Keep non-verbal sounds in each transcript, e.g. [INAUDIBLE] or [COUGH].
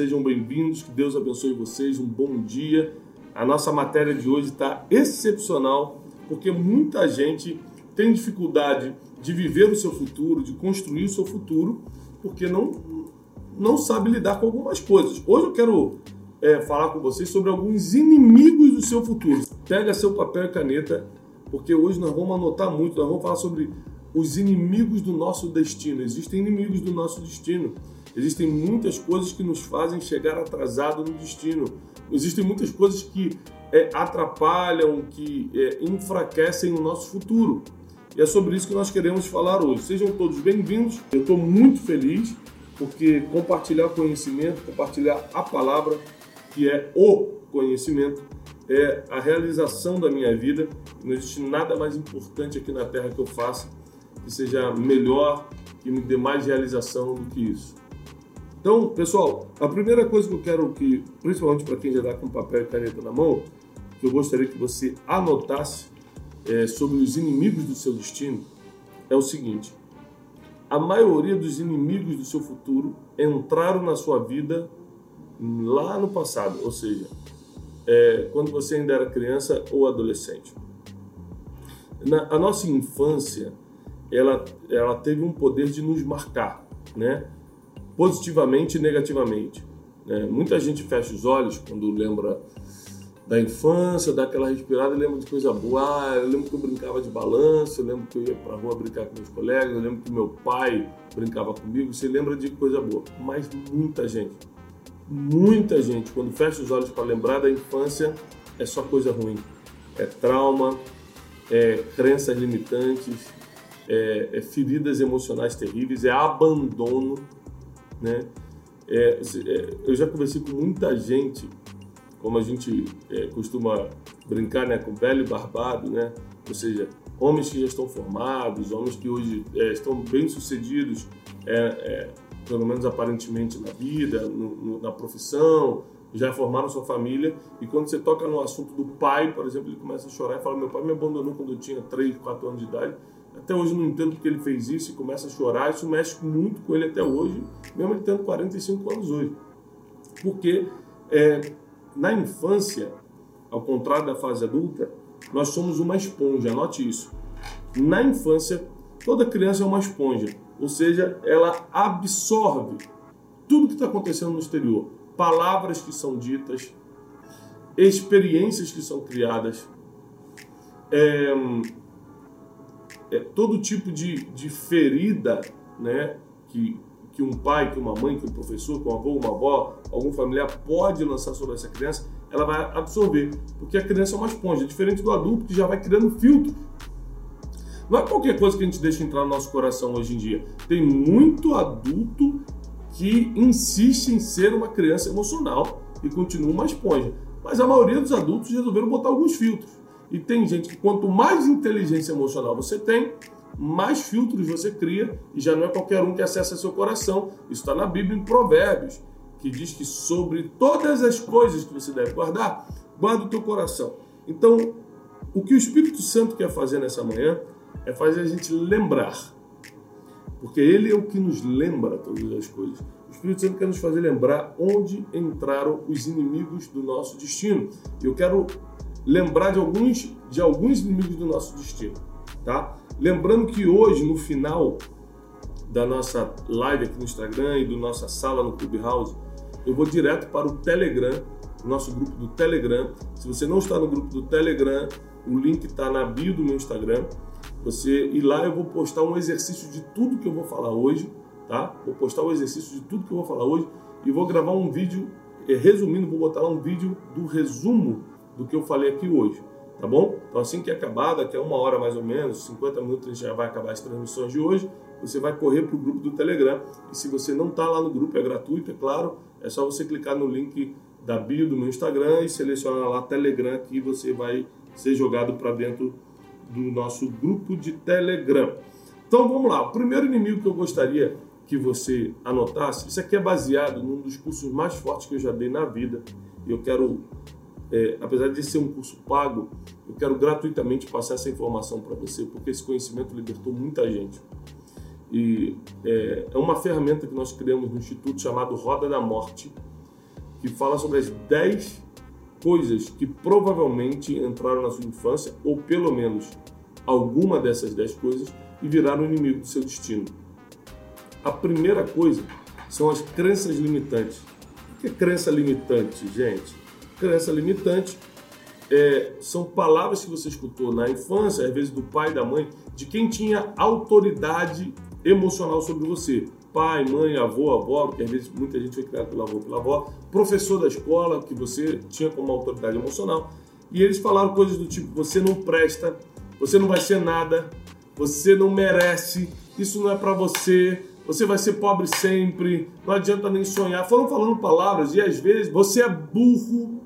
sejam bem-vindos, que Deus abençoe vocês, um bom dia. A nossa matéria de hoje está excepcional, porque muita gente tem dificuldade de viver o seu futuro, de construir o seu futuro, porque não, não sabe lidar com algumas coisas. Hoje eu quero é, falar com vocês sobre alguns inimigos do seu futuro. Pega seu papel e caneta, porque hoje nós vamos anotar muito, nós vamos falar sobre os inimigos do nosso destino. Existem inimigos do nosso destino. Existem muitas coisas que nos fazem chegar atrasado no destino. Existem muitas coisas que é, atrapalham, que é, enfraquecem o nosso futuro. E é sobre isso que nós queremos falar hoje. Sejam todos bem-vindos. Eu estou muito feliz porque compartilhar conhecimento, compartilhar a palavra, que é o conhecimento, é a realização da minha vida. Não existe nada mais importante aqui na Terra que eu faça que seja melhor, que me dê mais realização do que isso. Então, pessoal, a primeira coisa que eu quero que, principalmente para quem já está com papel e caneta na mão, que eu gostaria que você anotasse é, sobre os inimigos do seu destino, é o seguinte: a maioria dos inimigos do seu futuro entraram na sua vida lá no passado, ou seja, é, quando você ainda era criança ou adolescente. Na a nossa infância, ela, ela teve um poder de nos marcar, né? Positivamente e negativamente. Né? Muita gente fecha os olhos quando lembra da infância, dá aquela respirada e lembra de coisa boa. Ah, eu lembro que eu brincava de balanço, eu lembro que eu ia para rua brincar com meus colegas, eu lembro que meu pai brincava comigo. Você lembra de coisa boa. Mas muita gente, muita gente, quando fecha os olhos para lembrar da infância, é só coisa ruim. É trauma, é crenças limitantes, é, é feridas emocionais terríveis, é abandono, né? É, é, eu já conversei com muita gente, como a gente é, costuma brincar, né, com velho barbado, né? Ou seja, homens que já estão formados, homens que hoje é, estão bem sucedidos, é, pelo menos aparentemente na vida, no, no, na profissão, já formaram sua família e quando você toca no assunto do pai, por exemplo, ele começa a chorar e fala: Meu pai me abandonou quando eu tinha 3, 4 anos de idade até hoje não entendo porque ele fez isso e começa a chorar. Isso mexe muito com ele até hoje, mesmo ele tendo 45 anos hoje. Porque é, na infância, ao contrário da fase adulta, nós somos uma esponja, anote isso. Na infância, toda criança é uma esponja, ou seja, ela absorve tudo que está acontecendo no exterior. Palavras que são ditas, experiências que são criadas, é, é, todo tipo de, de ferida né, que, que um pai, que uma mãe, que um professor, que um avô, uma avó, algum familiar pode lançar sobre essa criança, ela vai absorver. Porque a criança é uma esponja, diferente do adulto que já vai criando filtros. Não é qualquer coisa que a gente deixa entrar no nosso coração hoje em dia. Tem muito adulto que insiste em ser uma criança emocional e continua uma esponja. Mas a maioria dos adultos resolveram botar alguns filtros. E tem gente que quanto mais inteligência emocional você tem, mais filtros você cria e já não é qualquer um que acessa seu coração. Isso está na Bíblia em Provérbios, que diz que sobre todas as coisas que você deve guardar, guarda o teu coração. Então, o que o Espírito Santo quer fazer nessa manhã é fazer a gente lembrar, porque ele é o que nos lembra todas as coisas. O Espírito Santo quer nos fazer lembrar onde entraram os inimigos do nosso destino. Eu quero lembrar de alguns, de alguns inimigos do nosso destino, tá? Lembrando que hoje, no final da nossa live aqui no Instagram e do nossa sala no Clubhouse, eu vou direto para o Telegram, nosso grupo do Telegram. Se você não está no grupo do Telegram, o link está na bio do meu Instagram. Você e lá eu vou postar um exercício de tudo que eu vou falar hoje, tá? Vou postar o um exercício de tudo que eu vou falar hoje e vou gravar um vídeo, eh, resumindo, vou botar lá um vídeo do resumo do que eu falei aqui hoje, tá bom? Então assim que acabar, daqui a uma hora mais ou menos, 50 minutos já vai acabar as transmissões de hoje, você vai correr para o grupo do Telegram e se você não está lá no grupo, é gratuito, é claro, é só você clicar no link da bio do meu Instagram e selecionar lá Telegram que você vai ser jogado para dentro do nosso grupo de Telegram. Então vamos lá, o primeiro inimigo que eu gostaria que você anotasse, isso aqui é baseado num dos cursos mais fortes que eu já dei na vida. Eu quero é, apesar de ser um curso pago, eu quero gratuitamente passar essa informação para você, porque esse conhecimento libertou muita gente. E é, é, uma ferramenta que nós criamos no Instituto chamado Roda da Morte, que fala sobre as 10 coisas que provavelmente entraram na sua infância, ou pelo menos alguma dessas 10 coisas, e viraram inimigo do seu destino. A primeira coisa são as crenças limitantes. O que é crença limitante, gente? Crença limitante é, são palavras que você escutou na infância, às vezes do pai da mãe, de quem tinha autoridade emocional sobre você. Pai, mãe, avô, avó, porque às vezes muita gente foi criada pelo avô, pela avó, professor da escola, que você tinha como autoridade emocional. E eles falaram coisas do tipo: você não presta, você não vai ser nada, você não merece, isso não é para você, você vai ser pobre sempre, não adianta nem sonhar. Foram falando palavras e às vezes você é burro,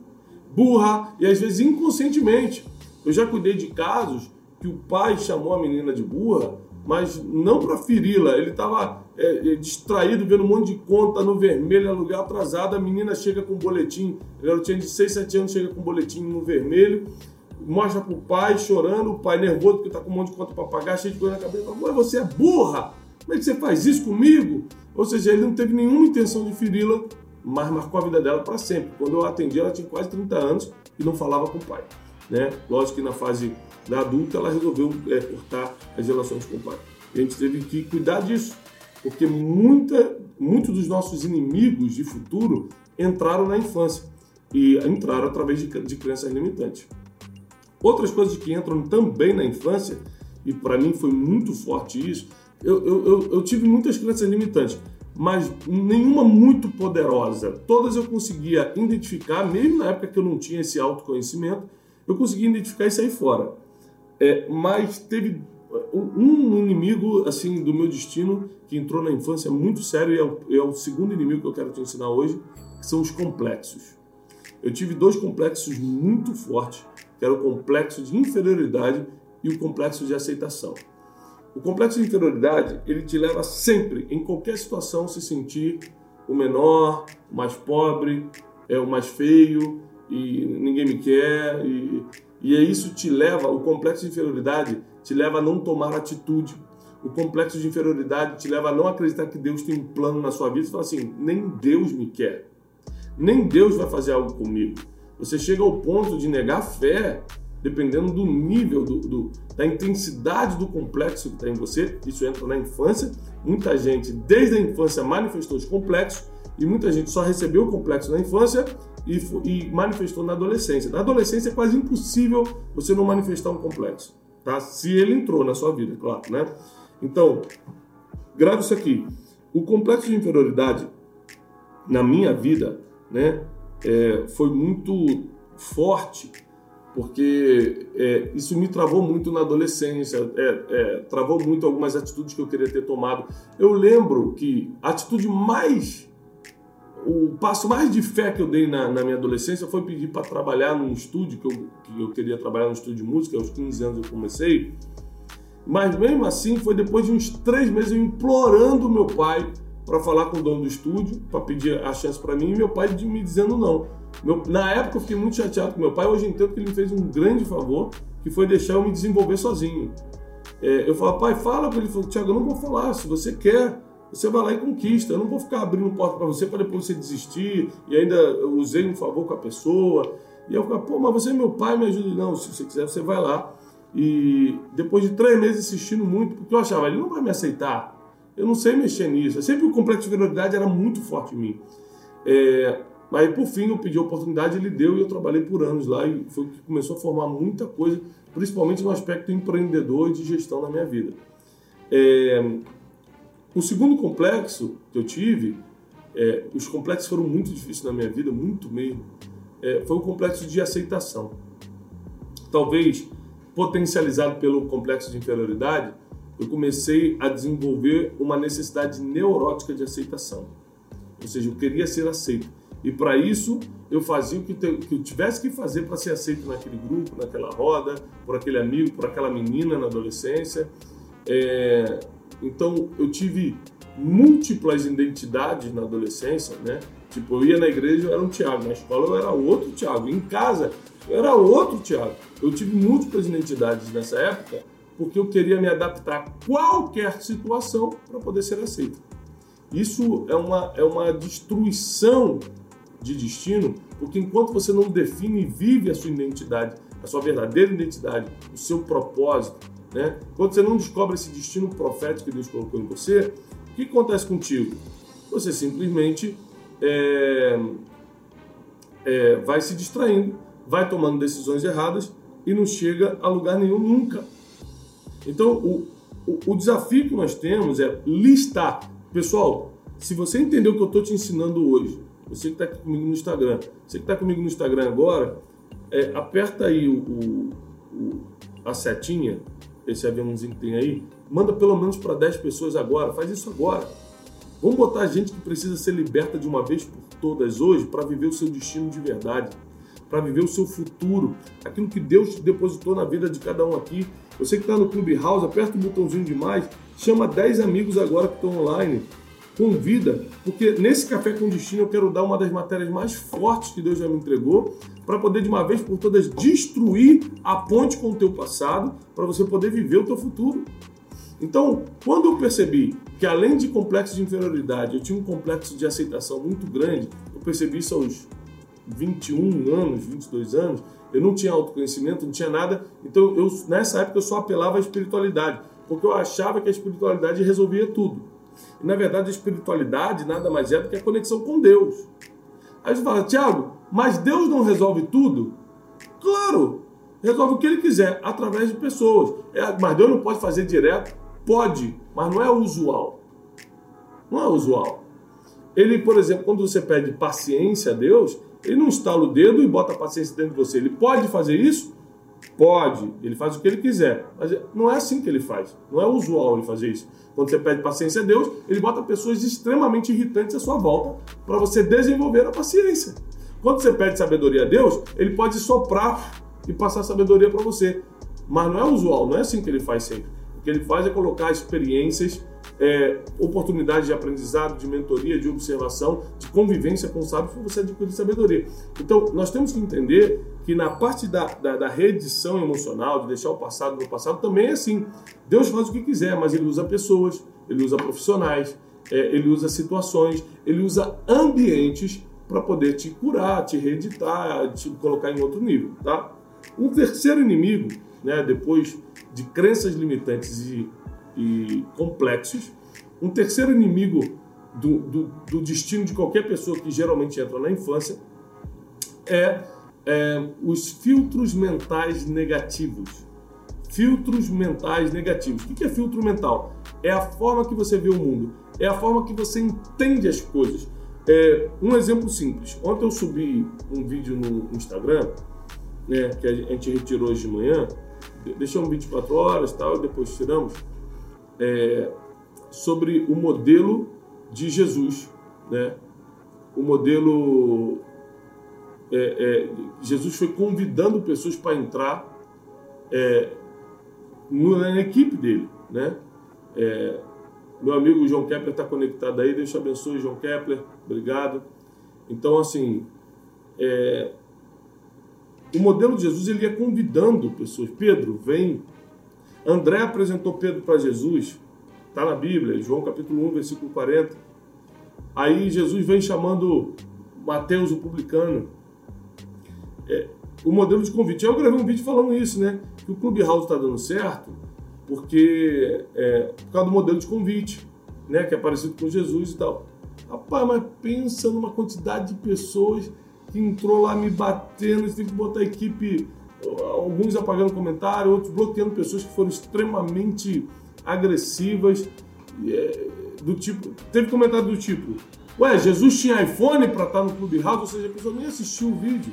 burra e às vezes inconscientemente. Eu já cuidei de casos que o pai chamou a menina de burra mas não para feri-la. Ele estava é, é, distraído, vendo um monte de conta no vermelho, aluguel atrasado. A menina chega com um boletim, a garotinha de 6, 7 anos chega com um boletim no vermelho, mostra para o pai chorando, o pai nervoso porque está com um monte de conta para pagar, cheio de coisa na cabeça. Fala, você é burra! Como é que você faz isso comigo? Ou seja, ele não teve nenhuma intenção de feri-la, mas marcou a vida dela para sempre. Quando eu atendi, ela tinha quase 30 anos e não falava com o pai. Né? Lógico que na fase da adulta, ela resolveu é, cortar as relações com o pai. E a gente teve que cuidar disso, porque muita, muitos dos nossos inimigos de futuro entraram na infância e entraram através de, de crenças limitantes. Outras coisas que entram também na infância, e para mim foi muito forte isso, eu, eu, eu, eu tive muitas crenças limitantes, mas nenhuma muito poderosa. Todas eu conseguia identificar, mesmo na época que eu não tinha esse autoconhecimento, eu conseguia identificar e sair fora. É, mas teve um inimigo assim do meu destino que entrou na infância muito sério e é o, é o, segundo inimigo que eu quero te ensinar hoje, que são os complexos. Eu tive dois complexos muito fortes, que era o complexo de inferioridade e o complexo de aceitação. O complexo de inferioridade, ele te leva sempre, em qualquer situação, a se sentir o menor, o mais pobre, é o mais feio, e ninguém me quer, e e isso te leva, o complexo de inferioridade te leva a não tomar atitude. O complexo de inferioridade te leva a não acreditar que Deus tem um plano na sua vida. Você fala assim: nem Deus me quer, nem Deus vai fazer algo comigo. Você chega ao ponto de negar fé, dependendo do nível, do, do, da intensidade do complexo que está em você. Isso entra na infância. Muita gente, desde a infância, manifestou os complexos e muita gente só recebeu o complexo na infância e, e manifestou na adolescência. Na adolescência é quase impossível você não manifestar um complexo, tá? Se ele entrou na sua vida, claro, né? Então, grave isso aqui. O complexo de inferioridade na minha vida, né, é, foi muito forte porque é, isso me travou muito na adolescência, é, é, travou muito algumas atitudes que eu queria ter tomado. Eu lembro que a atitude mais o passo mais de fé que eu dei na, na minha adolescência foi pedir para trabalhar num estúdio, que eu, que eu queria trabalhar num estúdio de música, aos 15 anos eu comecei. Mas mesmo assim, foi depois de uns três meses eu implorando meu pai para falar com o dono do estúdio, para pedir a chance para mim, e meu pai me dizendo não. Meu, na época eu fiquei muito chateado com meu pai, hoje entendo que ele me fez um grande favor, que foi deixar eu me desenvolver sozinho. É, eu falo, pai, fala para ele. Ele falou, Tiago, eu não vou falar, se você quer você vai lá e conquista. Eu não vou ficar abrindo porta para você para depois você desistir e ainda usei um favor com a pessoa. E eu ficar, pô, mas você é meu pai, me ajuda. Não, se você quiser, você vai lá. E depois de três meses insistindo muito, porque eu achava, ele não vai me aceitar. Eu não sei mexer nisso. Sempre o complexo de inferioridade era muito forte em mim. É, mas por fim eu pedi a oportunidade, ele deu e eu trabalhei por anos lá e foi o que começou a formar muita coisa, principalmente no aspecto empreendedor e de gestão na minha vida. É, o segundo complexo que eu tive, é, os complexos foram muito difíceis na minha vida, muito mesmo, é, foi o complexo de aceitação. Talvez potencializado pelo complexo de inferioridade, eu comecei a desenvolver uma necessidade neurótica de aceitação. Ou seja, eu queria ser aceito. E para isso, eu fazia o que, eu tivesse que fazer para ser aceito naquele grupo, naquela roda, por aquele amigo, por aquela menina na adolescência. É, então eu tive múltiplas identidades na adolescência, né? Tipo, eu ia na igreja, eu era um Tiago, na escola eu era outro Tiago, em casa eu era outro Tiago. Eu tive múltiplas identidades nessa época porque eu queria me adaptar a qualquer situação para poder ser aceito. Isso é uma, é uma destruição de destino, porque enquanto você não define e vive a sua identidade, a sua verdadeira identidade, o seu propósito, né? Quando você não descobre esse destino profético que Deus colocou em você, o que acontece contigo? Você simplesmente é, é, vai se distraindo, vai tomando decisões erradas e não chega a lugar nenhum nunca. Então, o, o, o desafio que nós temos é listar. Pessoal, se você entendeu o que eu estou te ensinando hoje, você que está comigo no Instagram, você que está comigo no Instagram agora, é, aperta aí o, o, o, a setinha, esse aviãozinho que tem aí, manda pelo menos para 10 pessoas agora, faz isso agora. Vamos botar gente que precisa ser liberta de uma vez por todas hoje para viver o seu destino de verdade, para viver o seu futuro, aquilo que Deus depositou na vida de cada um aqui. Você que está no Clubhouse, aperta o botãozinho de mais, chama 10 amigos agora que estão online, convida, porque nesse Café com Destino eu quero dar uma das matérias mais fortes que Deus já me entregou, para poder de uma vez por todas destruir a ponte com o teu passado, para você poder viver o teu futuro. Então, quando eu percebi que além de complexo de inferioridade, eu tinha um complexo de aceitação muito grande, eu percebi isso aos 21 anos, 22 anos, eu não tinha autoconhecimento, não tinha nada, então eu nessa época eu só apelava à espiritualidade, porque eu achava que a espiritualidade resolvia tudo. E na verdade a espiritualidade nada mais é do que a conexão com Deus. Aí você fala, Tiago, mas Deus não resolve tudo? Claro, resolve o que ele quiser, através de pessoas. É, mas Deus não pode fazer direto? Pode, mas não é usual. Não é usual. Ele, por exemplo, quando você pede paciência a Deus, ele não estala o dedo e bota a paciência dentro de você. Ele pode fazer isso? Pode. Ele faz o que ele quiser. Mas não é assim que ele faz. Não é usual ele fazer isso. Quando você pede paciência a Deus, ele bota pessoas extremamente irritantes à sua volta para você desenvolver a paciência. Quando você pede sabedoria a Deus, ele pode soprar e passar sabedoria para você. Mas não é usual, não é assim que ele faz sempre. O que ele faz é colocar experiências é, oportunidades de aprendizado, de mentoria, de observação, de convivência com o sábio você adquirir sabedoria. Então, nós temos que entender que na parte da, da, da reedição emocional, de deixar o passado no passado, também é assim. Deus faz o que quiser, mas ele usa pessoas, ele usa profissionais, é, ele usa situações, ele usa ambientes para poder te curar, te reeditar, te colocar em outro nível, tá? Um terceiro inimigo, né, depois de crenças limitantes e e complexos. Um terceiro inimigo do, do, do, destino de qualquer pessoa que geralmente entra na infância é, é os filtros mentais negativos. Filtros mentais negativos. O que é filtro mental? É a forma que você vê o mundo, é a forma que você entende as coisas. É, um exemplo simples. Ontem eu subi um vídeo no Instagram, né, que a gente retirou hoje de manhã, deixamos 24 horas tal, depois tiramos é, sobre o modelo de Jesus, né? O modelo é, é, Jesus foi convidando pessoas para entrar é, na equipe dele, né? É, meu amigo João Kepler está conectado aí, Deus te abençoe, João Kepler, obrigado. Então, assim, é, o modelo de Jesus ele ia convidando pessoas. Pedro, vem, André apresentou Pedro para Jesus, está na Bíblia, João capítulo 1, versículo 40. Aí Jesus vem chamando Mateus, o publicano. É, o modelo de convite. Eu gravei um vídeo falando isso, né? Que o Clubhouse está dando certo porque é, por causa do modelo de convite, né? Que é parecido com Jesus e tal. Rapaz, mas pensa numa quantidade de pessoas que entrou lá me batendo, você tem que botar a equipe alguns apagando comentário, outros bloqueando pessoas que foram extremamente agressivas, é, do tipo, teve comentário do tipo, ué, Jesus tinha iPhone para estar no Clubhouse, ou seja, a pessoa nem assistiu o vídeo.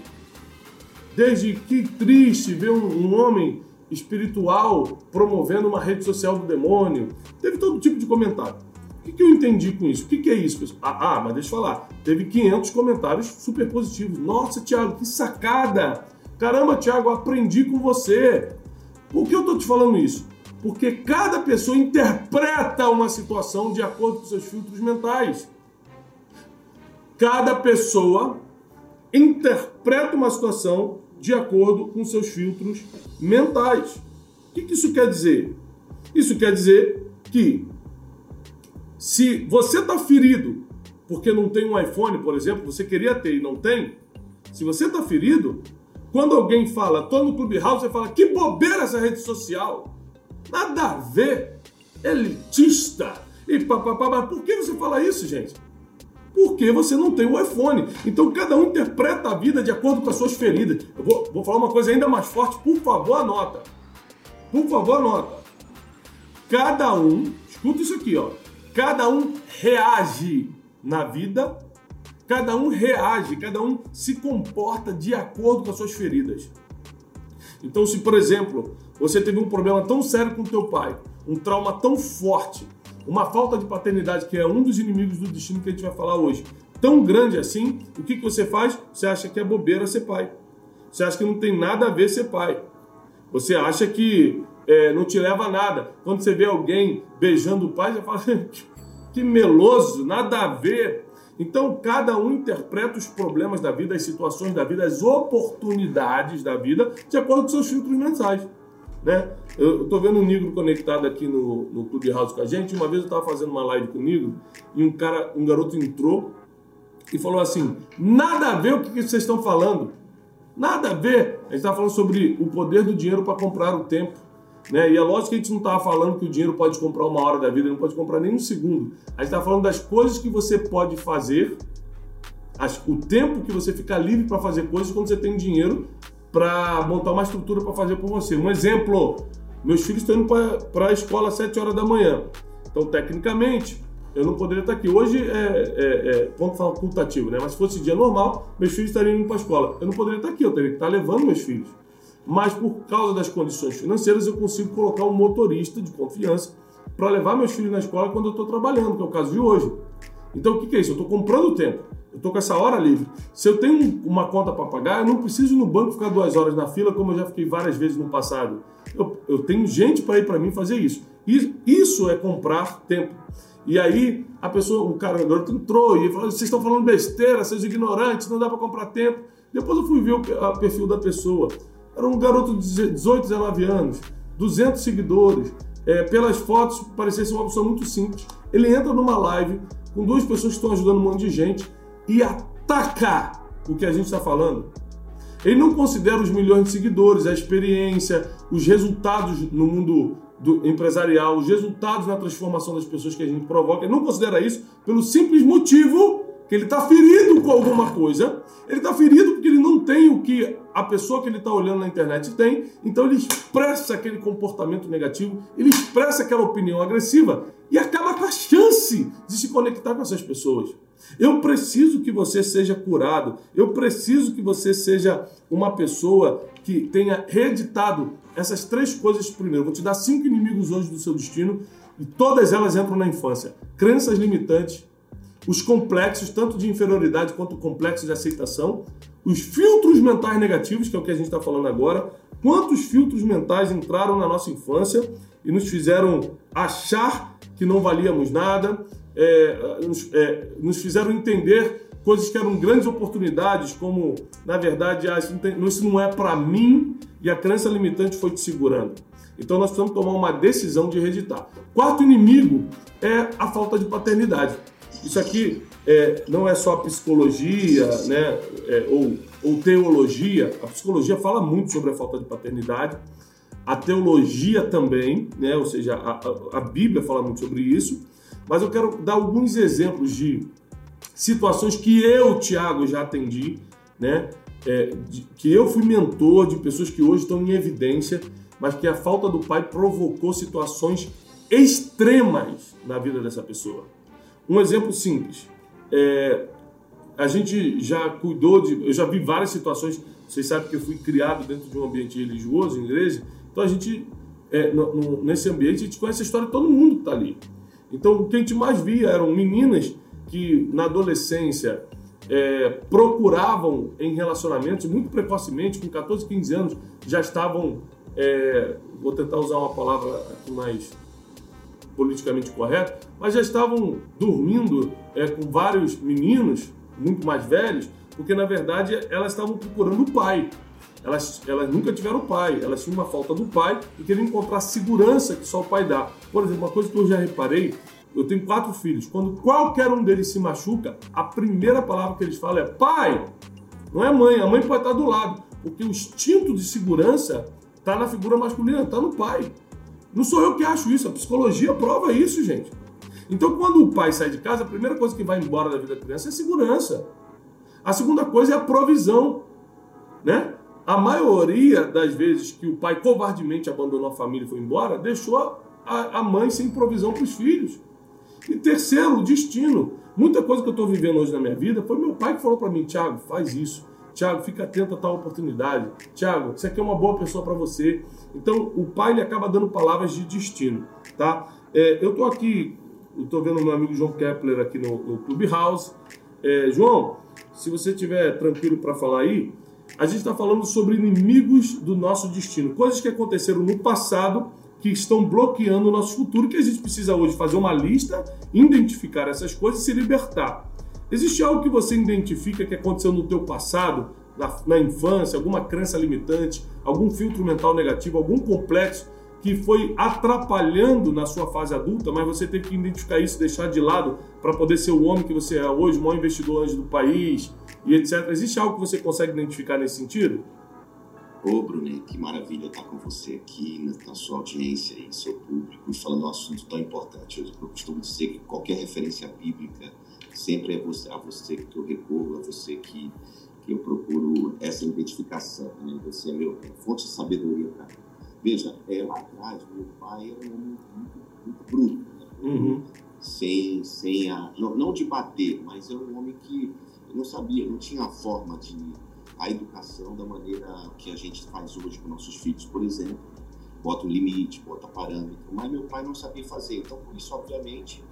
Desde que triste ver um, homem espiritual promovendo uma rede social do demônio. Teve todo tipo de comentário. O que, que eu entendi com isso? O que, que é isso? Ah, ah, mas deixa eu falar. Teve 500 comentários super positivos. Nossa, Thiago, que sacada! Caramba, Tiago, aprendi com você. Por que eu estou te falando isso? Porque cada pessoa interpreta uma situação de acordo com seus filtros mentais. Cada pessoa interpreta uma situação de acordo com seus filtros mentais. O que isso quer dizer? Isso quer dizer que se você está ferido porque não tem um iPhone, por exemplo, você queria ter e não tem, se você está ferido, quando alguém fala, tô no Clubhouse, você fala, que bobeira essa rede social. Nada a ver. Elitista. E papapá. Mas por que você fala isso, gente? Porque você não tem o iPhone. Então cada um interpreta a vida de acordo com as suas feridas. Eu vou, vou falar uma coisa ainda mais forte, por favor, anota. Por favor, anota. Cada um, escuta isso aqui, ó. Cada um reage na vida, cada um reage, cada um se comporta de acordo com as suas feridas. Então, se por exemplo, você teve um problema tão sério com teu pai, um trauma tão forte, uma falta de paternidade, que é um dos inimigos do destino que a gente vai falar hoje, tão grande assim, o que, que você faz? Você acha que é bobeira ser pai. Você acha que não tem nada a ver ser pai. Você acha que é, não te leva a nada. Quando você vê alguém beijando o pai, você fala, [LAUGHS] que meloso, nada a ver. Então, cada um interpreta os problemas da vida, as situações da vida, as oportunidades da vida, de acordo com seus filtros mensais. Né? Eu estou vendo um negro conectado aqui no, no Clubhouse com a gente. Uma vez eu estava fazendo uma live com o negro e um cara, um garoto entrou e falou assim: nada a ver o que, que vocês estão falando. Nada a ver. A gente está falando sobre o poder do dinheiro para comprar o tempo. Né? E é lógico que a gente não estava falando que o dinheiro pode comprar uma hora da vida, não pode comprar nem um segundo. A gente está falando das coisas que você pode fazer, as, o tempo que você fica livre para fazer coisas quando você tem dinheiro para montar uma estrutura para fazer por você. Um exemplo: meus filhos estão indo para a escola às 7 horas da manhã. Então, tecnicamente, eu não poderia estar aqui. Hoje é, é, é ponto facultativo, né? Mas se fosse dia normal, meus filhos estariam indo para a escola. Eu não poderia estar aqui, eu teria que estar levando meus filhos. Mas por causa das condições financeiras, eu consigo colocar um motorista de confiança para levar meus filhos na escola quando eu estou trabalhando, que é o caso de hoje. Então, o que, que é isso? Eu estou comprando tempo. Eu estou com essa hora livre. Se eu tenho uma conta para pagar, eu não preciso ir no banco ficar duas horas na fila, como eu já fiquei várias vezes no passado. Eu, eu tenho gente para ir para mim fazer isso. E isso é comprar tempo. E aí a pessoa, o cara, entrou e falou: vocês estão falando besteira, seus ignorantes, não dá para comprar tempo. Depois eu fui ver o perfil da pessoa. Era um garoto de 18, 19 anos, 200 seguidores. É, pelas fotos, parecia ser uma pessoa muito simples. Ele entra numa live com duas pessoas que estão ajudando um monte de gente e ataca o que a gente está falando. Ele não considera os milhões de seguidores, a experiência, os resultados no mundo do empresarial, os resultados na transformação das pessoas que a gente provoca. Ele não considera isso pelo simples motivo que ele está ferido com alguma coisa. Ele está ferido porque ele não tem o que a pessoa que ele está olhando na internet tem. Então ele expressa aquele comportamento negativo, ele expressa aquela opinião agressiva e acaba com a chance de se conectar com essas pessoas. Eu preciso que você seja curado. Eu preciso que você seja uma pessoa que tenha reeditado essas três coisas primeiro. Vou te dar cinco inimigos hoje do seu destino e todas elas entram na infância: crenças limitantes, os complexos, tanto de inferioridade quanto complexos de aceitação, os filtros mentais negativos, que é o que a gente está falando agora. Quantos filtros mentais entraram na nossa infância e nos fizeram achar que não valíamos nada, é, nos, é, nos, fizeram entender coisas que eram grandes oportunidades, como, na verdade, ah, isso, não isso não é para mim, e a crença limitante foi te segurando. Então nós precisamos tomar uma decisão de reeditar. Quarto inimigo é a falta de paternidade. Isso aqui é, não é só psicologia né, é, ou, ou teologia. A psicologia fala muito sobre a falta de paternidade. A teologia também, né, ou seja, a, a, a Bíblia fala muito sobre isso. Mas eu quero dar alguns exemplos de situações que eu, Tiago, já atendi, né? É, de, que eu fui mentor de pessoas que hoje estão em evidência, mas que a falta do pai provocou situações extremas na vida dessa pessoa. Um exemplo simples. É, a gente já cuidou de. Eu já vi várias situações. Vocês sabem que eu fui criado dentro de um ambiente religioso, em igreja. Então a gente, é, no, no, nesse ambiente, a gente conhece a história de todo mundo que está ali. Então, o que a gente mais via eram meninas que, na adolescência, é, procuravam em relacionamentos muito precocemente, com 14, 15 anos, já estavam. É, vou tentar usar uma palavra mais politicamente correta, mas já estavam dormindo é, com vários meninos muito mais velhos, porque na verdade elas estavam procurando o pai. Elas, elas nunca tiveram pai, elas tinham uma falta do pai e queriam encontrar a segurança que só o pai dá. Por exemplo, uma coisa que eu já reparei eu tenho quatro filhos. Quando qualquer um deles se machuca, a primeira palavra que eles falam é pai. Não é mãe. A mãe pode estar do lado. Porque o instinto de segurança está na figura masculina, está no pai. Não sou eu que acho isso. A psicologia prova isso, gente. Então, quando o pai sai de casa, a primeira coisa que vai embora da vida da criança é segurança. A segunda coisa é a provisão. Né? A maioria das vezes que o pai covardemente abandonou a família e foi embora, deixou a, a mãe sem provisão para os filhos. E terceiro, o destino. Muita coisa que eu estou vivendo hoje na minha vida foi meu pai que falou para mim, Tiago, faz isso. Tiago, fica atento a tal oportunidade. Tiago, isso aqui é uma boa pessoa para você. Então, o pai ele acaba dando palavras de destino, tá? É, eu estou aqui, estou vendo meu amigo João Kepler aqui no, no Clubhouse. É, João, se você estiver tranquilo para falar aí, a gente está falando sobre inimigos do nosso destino, coisas que aconteceram no passado que estão bloqueando o nosso futuro, que a gente precisa hoje fazer uma lista, identificar essas coisas e se libertar. Existe algo que você identifica que aconteceu no teu passado, na, na infância, alguma crença limitante, algum filtro mental negativo, algum complexo que foi atrapalhando na sua fase adulta, mas você teve que identificar isso, deixar de lado para poder ser o homem que você é hoje, o maior investidor antes do país e etc. Existe algo que você consegue identificar nesse sentido? Ô, Brunet, que maravilha estar com você aqui na sua audiência e seu público e falando um assunto tão importante. Eu costumo dizer que qualquer referência bíblica sempre é você, a você que eu recorro, a você que, que eu procuro essa identificação. Né? Você é meu fonte de sabedoria para mim. Veja, é, lá atrás, meu pai era um homem muito, muito bruto. Né? Uhum. Sem, sem a, não, não de bater, mas era um homem que não sabia, não tinha a forma de a educação da maneira que a gente faz hoje com nossos filhos, por exemplo. Bota um limite, bota parâmetro, mas meu pai não sabia fazer. Então, por isso, obviamente,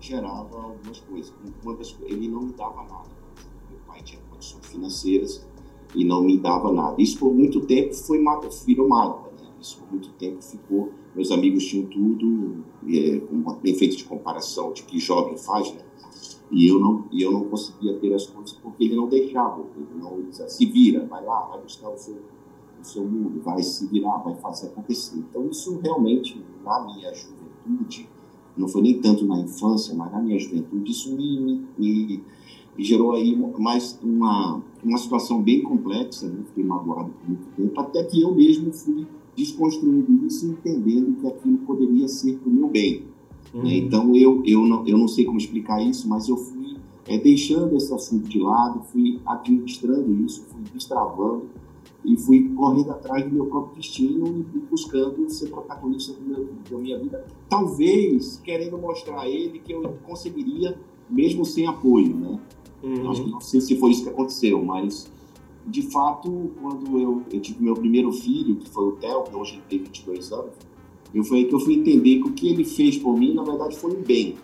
gerava algumas coisas. Uma das, ele não me dava nada. Meu pai tinha condições financeiras e não me dava nada. Isso por muito tempo foi virou mágoa. Né? Isso por muito tempo ficou. Meus amigos tinham tudo, é, um efeito de comparação de que jovem faz, né? E eu não, e eu não conseguia ter as coisas porque ele não deixava. Ele não dizia, se vira, vai lá, vai buscar o seu, o seu mundo, vai se virar, vai fazer acontecer. Então, isso realmente, na minha juventude, não foi nem tanto na infância, mas na minha juventude, isso me, me, me, gerou aí mais uma, uma situação bem complexa. Né? Fiquei magoado por muito tempo, até que eu mesmo fui desconstruindo isso, entendendo que aquilo poderia ser para o meu bem. Uhum. Né? Então, eu, eu, não, eu não sei como explicar isso, mas eu fui é, deixando esse assunto de lado, fui administrando isso, fui destravando e fui correndo atrás do meu próprio destino e buscando ser protagonista do meu, da minha vida. Talvez querendo mostrar a ele que eu conseguiria, mesmo sem apoio, né? Uhum. Acho que não sei se foi isso que aconteceu, mas de fato, quando eu, eu tive meu primeiro filho, que foi o Theo, que hoje ele tem 22 anos, eu foi aí que eu fui entender que o que ele fez por mim, na verdade, foi um bem.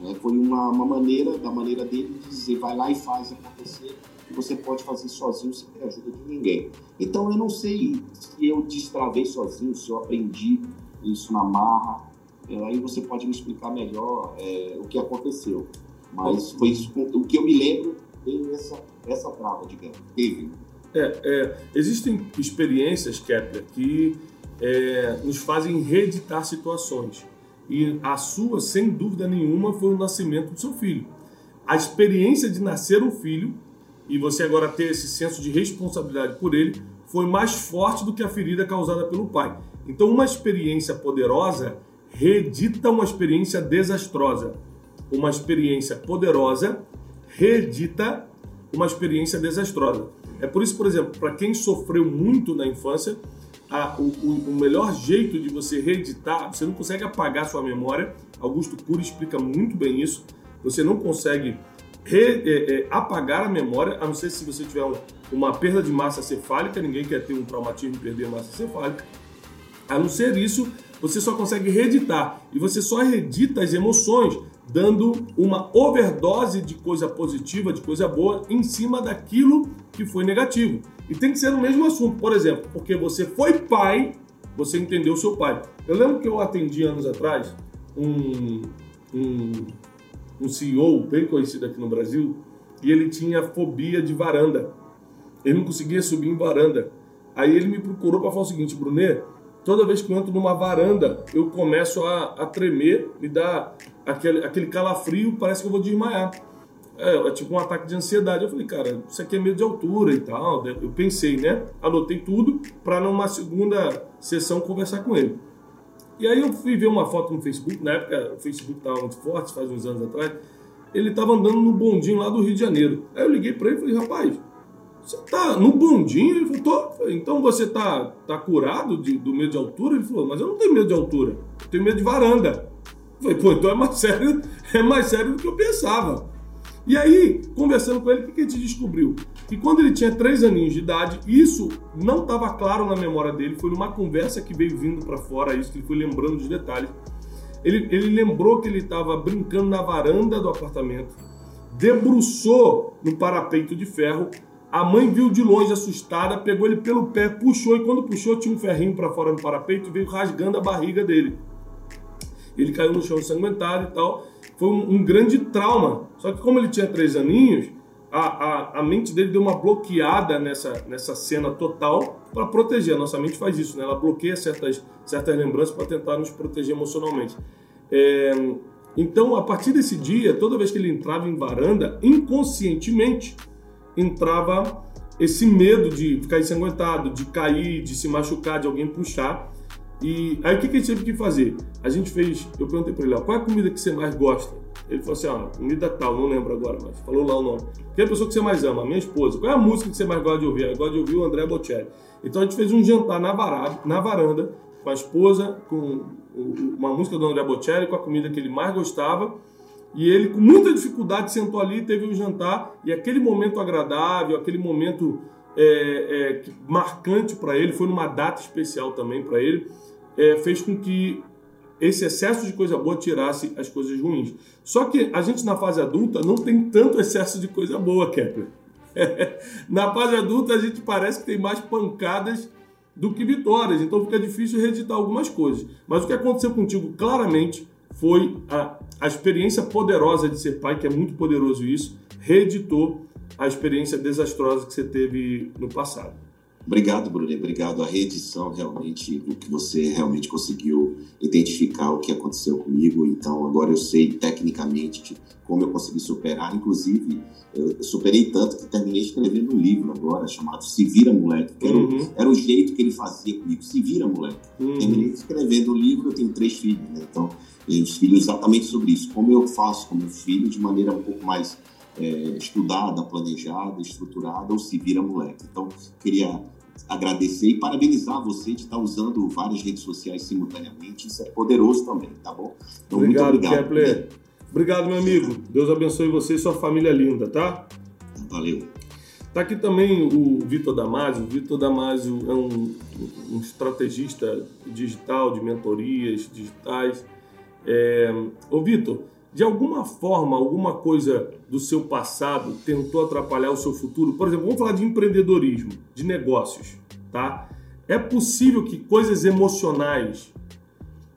Né? Foi uma, uma maneira, da maneira dele de dizer, vai lá e faz acontecer, que você pode fazer sozinho sem ter ajuda de ninguém. Então, eu não sei se eu destravei sozinho, se eu aprendi isso na marra. É, aí você pode me explicar melhor é, o que aconteceu. Mas foi isso, o que eu me lembro, tem essa, essa trava, digamos. Teve. É, é, existem experiências, Kepler, que é, nos fazem reeditar situações. E a sua, sem dúvida nenhuma, foi o nascimento do seu filho. A experiência de nascer um filho e você agora ter esse senso de responsabilidade por ele foi mais forte do que a ferida causada pelo pai. Então, uma experiência poderosa reedita uma experiência desastrosa. Uma experiência poderosa reedita uma experiência desastrosa. É por isso, por exemplo, para quem sofreu muito na infância, a, o, o, melhor jeito de você reeditar, você não consegue apagar sua memória. Augusto Cury explica muito bem isso. Você não consegue re, é, é, apagar a memória, a não ser se você tiver um, uma perda de massa cefálica. Ninguém quer ter um traumatismo e perder massa cefálica. A não ser isso, você só consegue reeditar. E você só reedita as emoções dando uma overdose de coisa positiva, de coisa boa, em cima daquilo que foi negativo. E tem que ser no mesmo assunto, por exemplo, porque você foi pai, você entendeu o seu pai. Eu lembro que eu atendi anos atrás um, um, um CEO bem conhecido aqui no Brasil e ele tinha fobia de varanda. Ele não conseguia subir em varanda. Aí ele me procurou para falar o seguinte, Brunet, toda vez que eu entro numa varanda, eu começo a, a tremer, me dá aquele, aquele calafrio, parece que eu vou desmaiar. É, é tipo um ataque de ansiedade. Eu falei, cara, isso aqui é medo de altura e tal. Eu pensei, né? Anotei tudo para numa segunda sessão conversar com ele. E aí eu fui ver uma foto no Facebook, na época o Facebook estava muito forte, faz uns anos atrás. Ele estava andando no bondinho lá do Rio de Janeiro. Aí eu liguei para ele e falei, rapaz, você tá no bondinho? Ele falou, Tô. então você tá, tá curado de, do medo de altura? Ele falou, mas eu não tenho medo de altura, eu tenho medo de varanda. Eu falei, pô, então é mais [LAUGHS] sério, é mais sério do que eu pensava. E aí, conversando com ele, o que a gente descobriu? Que quando ele tinha três aninhos de idade, isso não estava claro na memória dele, foi numa conversa que veio vindo para fora, isso que ele foi lembrando dos detalhes. Ele, ele lembrou que ele estava brincando na varanda do apartamento, debruçou no parapeito de ferro, a mãe viu de longe assustada, pegou ele pelo pé, puxou, e quando puxou tinha um ferrinho para fora no parapeito e veio rasgando a barriga dele. Ele caiu no chão ensanguentado e tal foi um, um, grande trauma. Só que como ele tinha três aninhos, a, a, a mente dele deu uma bloqueada nessa, nessa cena total para proteger. A nossa mente faz isso, né? Ela bloqueia certas, certas lembranças para tentar nos proteger emocionalmente. É, então, a partir desse dia, toda vez que ele entrava em varanda, inconscientemente entrava esse medo de ficar ensanguentado, de cair, de se machucar, de alguém puxar. E aí o que, que a gente teve que fazer? A gente fez, eu perguntei para ele, qual é a comida que você mais gosta? Ele falou assim, ó, comida tal, não lembro agora, mas falou lá o nome. Quem é a pessoa que você mais ama? Minha esposa. Qual é a música que você mais gosta de ouvir? Eu gosto de ouvir o André Bocelli. Então a gente fez um jantar na varanda, na varanda com a esposa, com uma música do André Bocelli, com a comida que ele mais gostava. E ele, com muita dificuldade, sentou ali, teve um jantar. E aquele momento agradável, aquele momento é, é, marcante para ele, foi numa data especial também para ele é, fez com que esse excesso de coisa boa tirasse as coisas ruins. Só que a gente na fase adulta não tem tanto excesso de coisa boa, Kepler. [LAUGHS] na fase adulta a gente parece que tem mais pancadas do que vitórias, então fica difícil reeditar algumas coisas. Mas o que aconteceu contigo claramente foi a, a experiência poderosa de ser pai, que é muito poderoso isso, reeditou a experiência desastrosa que você teve no passado. Obrigado, Bruno. Obrigado. A reedição realmente, o que você realmente conseguiu identificar o que aconteceu comigo. Então, agora eu sei tecnicamente como eu consegui superar. Inclusive, eu superei tanto que terminei escrevendo um livro agora chamado Se Vira Moleque. Que era, uhum. era o jeito que ele fazia comigo. Se Vira Moleque. Uhum. Terminei escrevendo o livro. Eu tenho três filhos, né? Então, os filhos exatamente sobre isso. Como eu faço com meu filho de maneira um pouco mais é, estudada, planejada, estruturada, ou se vira moleque. Então, queria agradecer e parabenizar você de estar usando várias redes sociais simultaneamente. Isso é poderoso também, tá bom? Então, obrigado, muito obrigado. Kepler. Obrigado, meu amigo. Deus abençoe você e sua família linda, tá? Valeu. Tá aqui também o Vitor Damasio. O Vitor Damasio é um, um, estrategista digital, de mentorias digitais. É... Ô, Vitor, de alguma forma, alguma coisa do seu passado tentou atrapalhar o seu futuro? Por exemplo, vamos falar de empreendedorismo, de negócios, tá? É possível que coisas emocionais,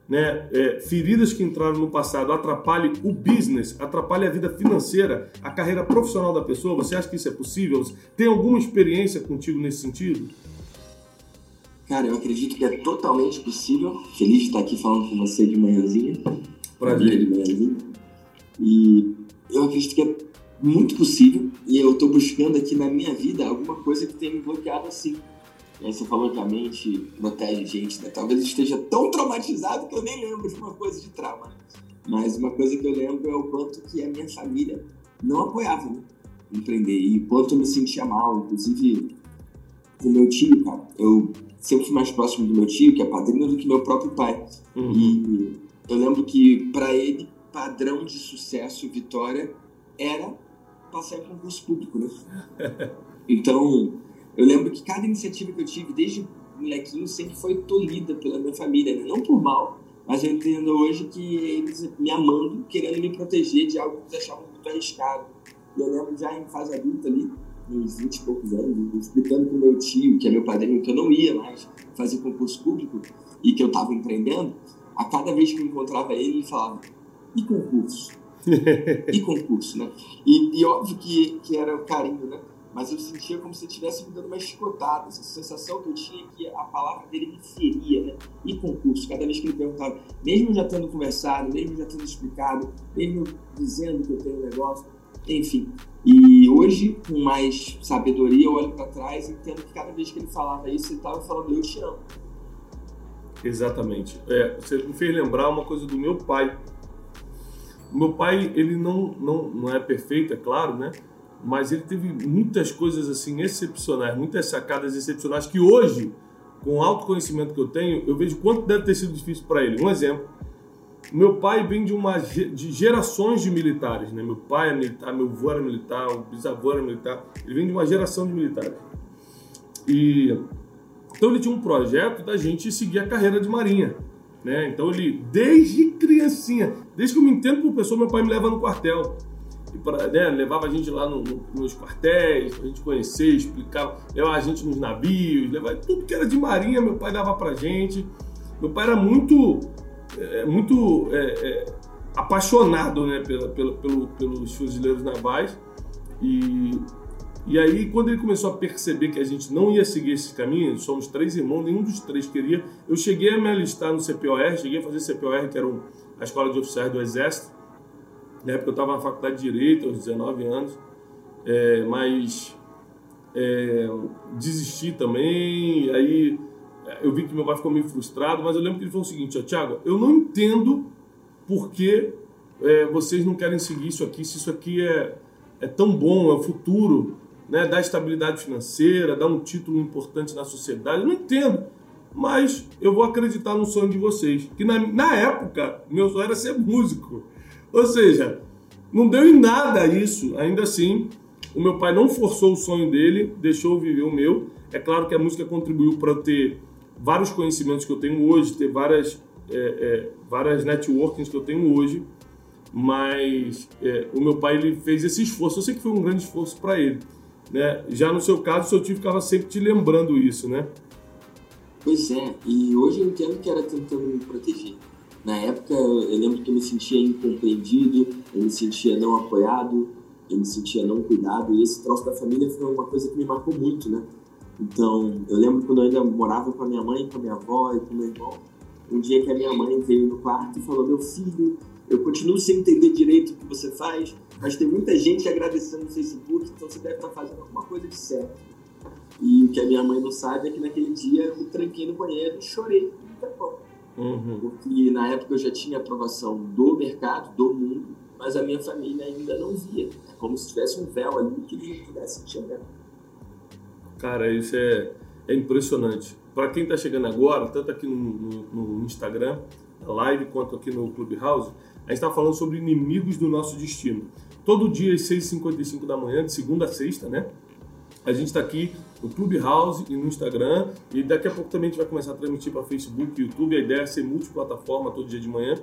né, é, feridas que entraram no passado atrapalhem o business, atrapalhem a vida financeira, a carreira profissional da pessoa? Você acha que isso é possível? Tem alguma experiência contigo nesse sentido? Cara, eu acredito que é totalmente possível. Feliz de estar aqui falando com você de manhãzinha. Prazer. De manhãzinha. E eu acredito que é muito possível e eu estou buscando aqui na minha vida alguma coisa que tenha me bloqueado assim. E aí você falou que a mente protege gente, né? Talvez esteja tão traumatizado que eu nem lembro de uma coisa de trauma. Mas uma coisa que eu lembro é o quanto que a minha família não apoiava, né? Empreender. E o quanto eu me sentia mal, inclusive com meu tio, cara. Eu sempre fui mais próximo do meu tio, que é padrinho, do que meu próprio pai. Uhum. E eu lembro que para ele padrão de sucesso e vitória era passar em concurso público, né? [LAUGHS] Então, eu lembro que cada iniciativa que eu tive, desde molequinho, sempre foi tolhida pela minha família, né? Não por mal, mas eu entendo hoje que eles me amando, querendo me proteger de algo que eles achavam muito arriscado. E eu lembro já em fase adulta ali, uns 20 e poucos anos, explicando para o meu tio, que é meu padrinho, que eu não ia mais fazer concurso público e que eu estava empreendendo, a cada vez que eu encontrava ele, ele falava: e concurso. [LAUGHS] e concurso, né? E, e, óbvio que, que era o carinho, né? mas eu sentia como se estivesse me dando uma escotada. Essa sensação que eu tinha que a palavra dele me feria, né? E concurso, cada vez que ele perguntava, mesmo já tendo conversado, mesmo já tendo explicado, mesmo dizendo que eu tenho um negócio, enfim. E hoje, com mais sabedoria, eu olho para trás e entendo que cada vez que ele falava isso, ele estava falando, eu te amo. Exatamente. É, você me fez lembrar uma coisa do meu pai. Meu pai, ele não, não, não é perfeito, é claro, né? mas ele teve muitas coisas assim excepcionais, muitas sacadas excepcionais que hoje, com o autoconhecimento que eu tenho, eu vejo quanto deve ter sido difícil para ele. Um exemplo, meu pai vem de uma de gerações de militares, né? Meu pai é militar, meu avô era militar, o bisavô era militar. Ele vem de uma geração de militares. E então ele tinha um projeto da gente seguir a carreira de marinha, né? Então ele desde criancinha, desde que eu me entendo por pessoa, meu pai me leva no quartel e pra, né, levava a gente lá no, no, nos quartéis, pra gente conhecer, explicava, levava a gente nos navios, levava tudo que era de marinha, meu pai dava pra gente. Meu pai era muito, é, muito é, é, apaixonado né, pela, pela, pelo, pelos fuzileiros navais. E, e aí, quando ele começou a perceber que a gente não ia seguir esse caminho, somos três irmãos, nenhum dos três queria, eu cheguei a me alistar no CPOR, cheguei a fazer CPOR, que era a Escola de Oficiais do Exército, na época eu estava na faculdade de Direito, aos 19 anos, é, mas é, desisti também, aí é, eu vi que meu pai ficou meio frustrado, mas eu lembro que ele falou o seguinte, ó, Tiago, eu não entendo por que é, vocês não querem seguir isso aqui, se isso aqui é, é tão bom, é o futuro, né, dá estabilidade financeira, dá um título importante na sociedade, eu não entendo, mas eu vou acreditar no sonho de vocês, que na, na época, meu sonho era ser músico, ou seja, não deu em nada isso. Ainda assim, o meu pai não forçou o sonho dele, deixou eu viver o meu. É claro que a música contribuiu para ter vários conhecimentos que eu tenho hoje, ter várias, é, é, várias networkings que eu tenho hoje, mas é, o meu pai ele fez esse esforço. Eu sei que foi um grande esforço para ele. Né? Já no seu caso, o seu tio ficava sempre te lembrando isso, né? Pois é, e hoje eu entendo que era tentando me proteger. Na época, eu lembro que eu me sentia incompreendido, eu me sentia não apoiado, eu me sentia não cuidado, e esse troço da família foi uma coisa que me marcou muito, né? Então, eu lembro quando eu ainda morava com a minha mãe, com a minha avó e com meu irmão, um dia que a minha mãe veio no quarto e falou: Meu filho, eu continuo sem entender direito o que você faz, mas tem muita gente agradecendo no Facebook, então você deve estar fazendo alguma coisa de certo. E o que a minha mãe não sabe é que naquele dia eu me tranquei no banheiro e chorei. Uhum. Porque na época eu já tinha aprovação do mercado, do mundo, mas a minha família ainda não via. É como se tivesse um véu ali que eles não pudessem enxergar. Cara, isso é, é impressionante. Para quem está chegando agora, tanto aqui no, no, no, Instagram, na live, quanto aqui no Clubhouse, a gente está falando sobre inimigos do nosso destino. Todo dia às 6h55 da manhã, de segunda a sexta, né? A gente está aqui no Clubhouse e no Instagram. E daqui a pouco também a gente vai começar a transmitir para Facebook e YouTube. A ideia é ser multiplataforma todo dia de manhã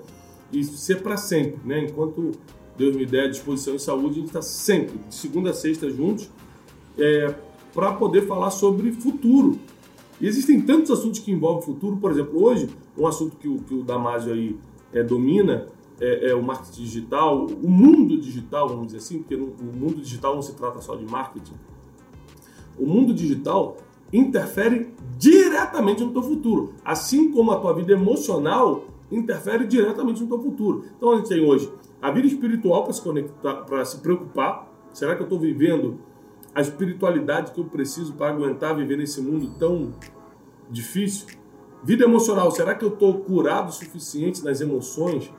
e ser para sempre, né? Enquanto Deus me der disposição e saúde, a gente está sempre, de segunda a sexta, juntos, é, para poder falar sobre futuro. E existem tantos assuntos que envolvem futuro. Por exemplo, hoje, um assunto que o, que o Damásio aí é, domina é, é, o marketing digital, o mundo digital, vamos dizer assim, porque no, o mundo digital não se trata só de marketing, o mundo digital interfere diretamente no teu futuro, assim como a tua vida emocional interfere diretamente no teu futuro. Então a gente tem hoje a vida espiritual para se conectar, para se preocupar. Será que eu estou vivendo a espiritualidade que eu preciso para aguentar viver nesse mundo tão difícil? Vida emocional, será que eu estou curado o suficiente nas emoções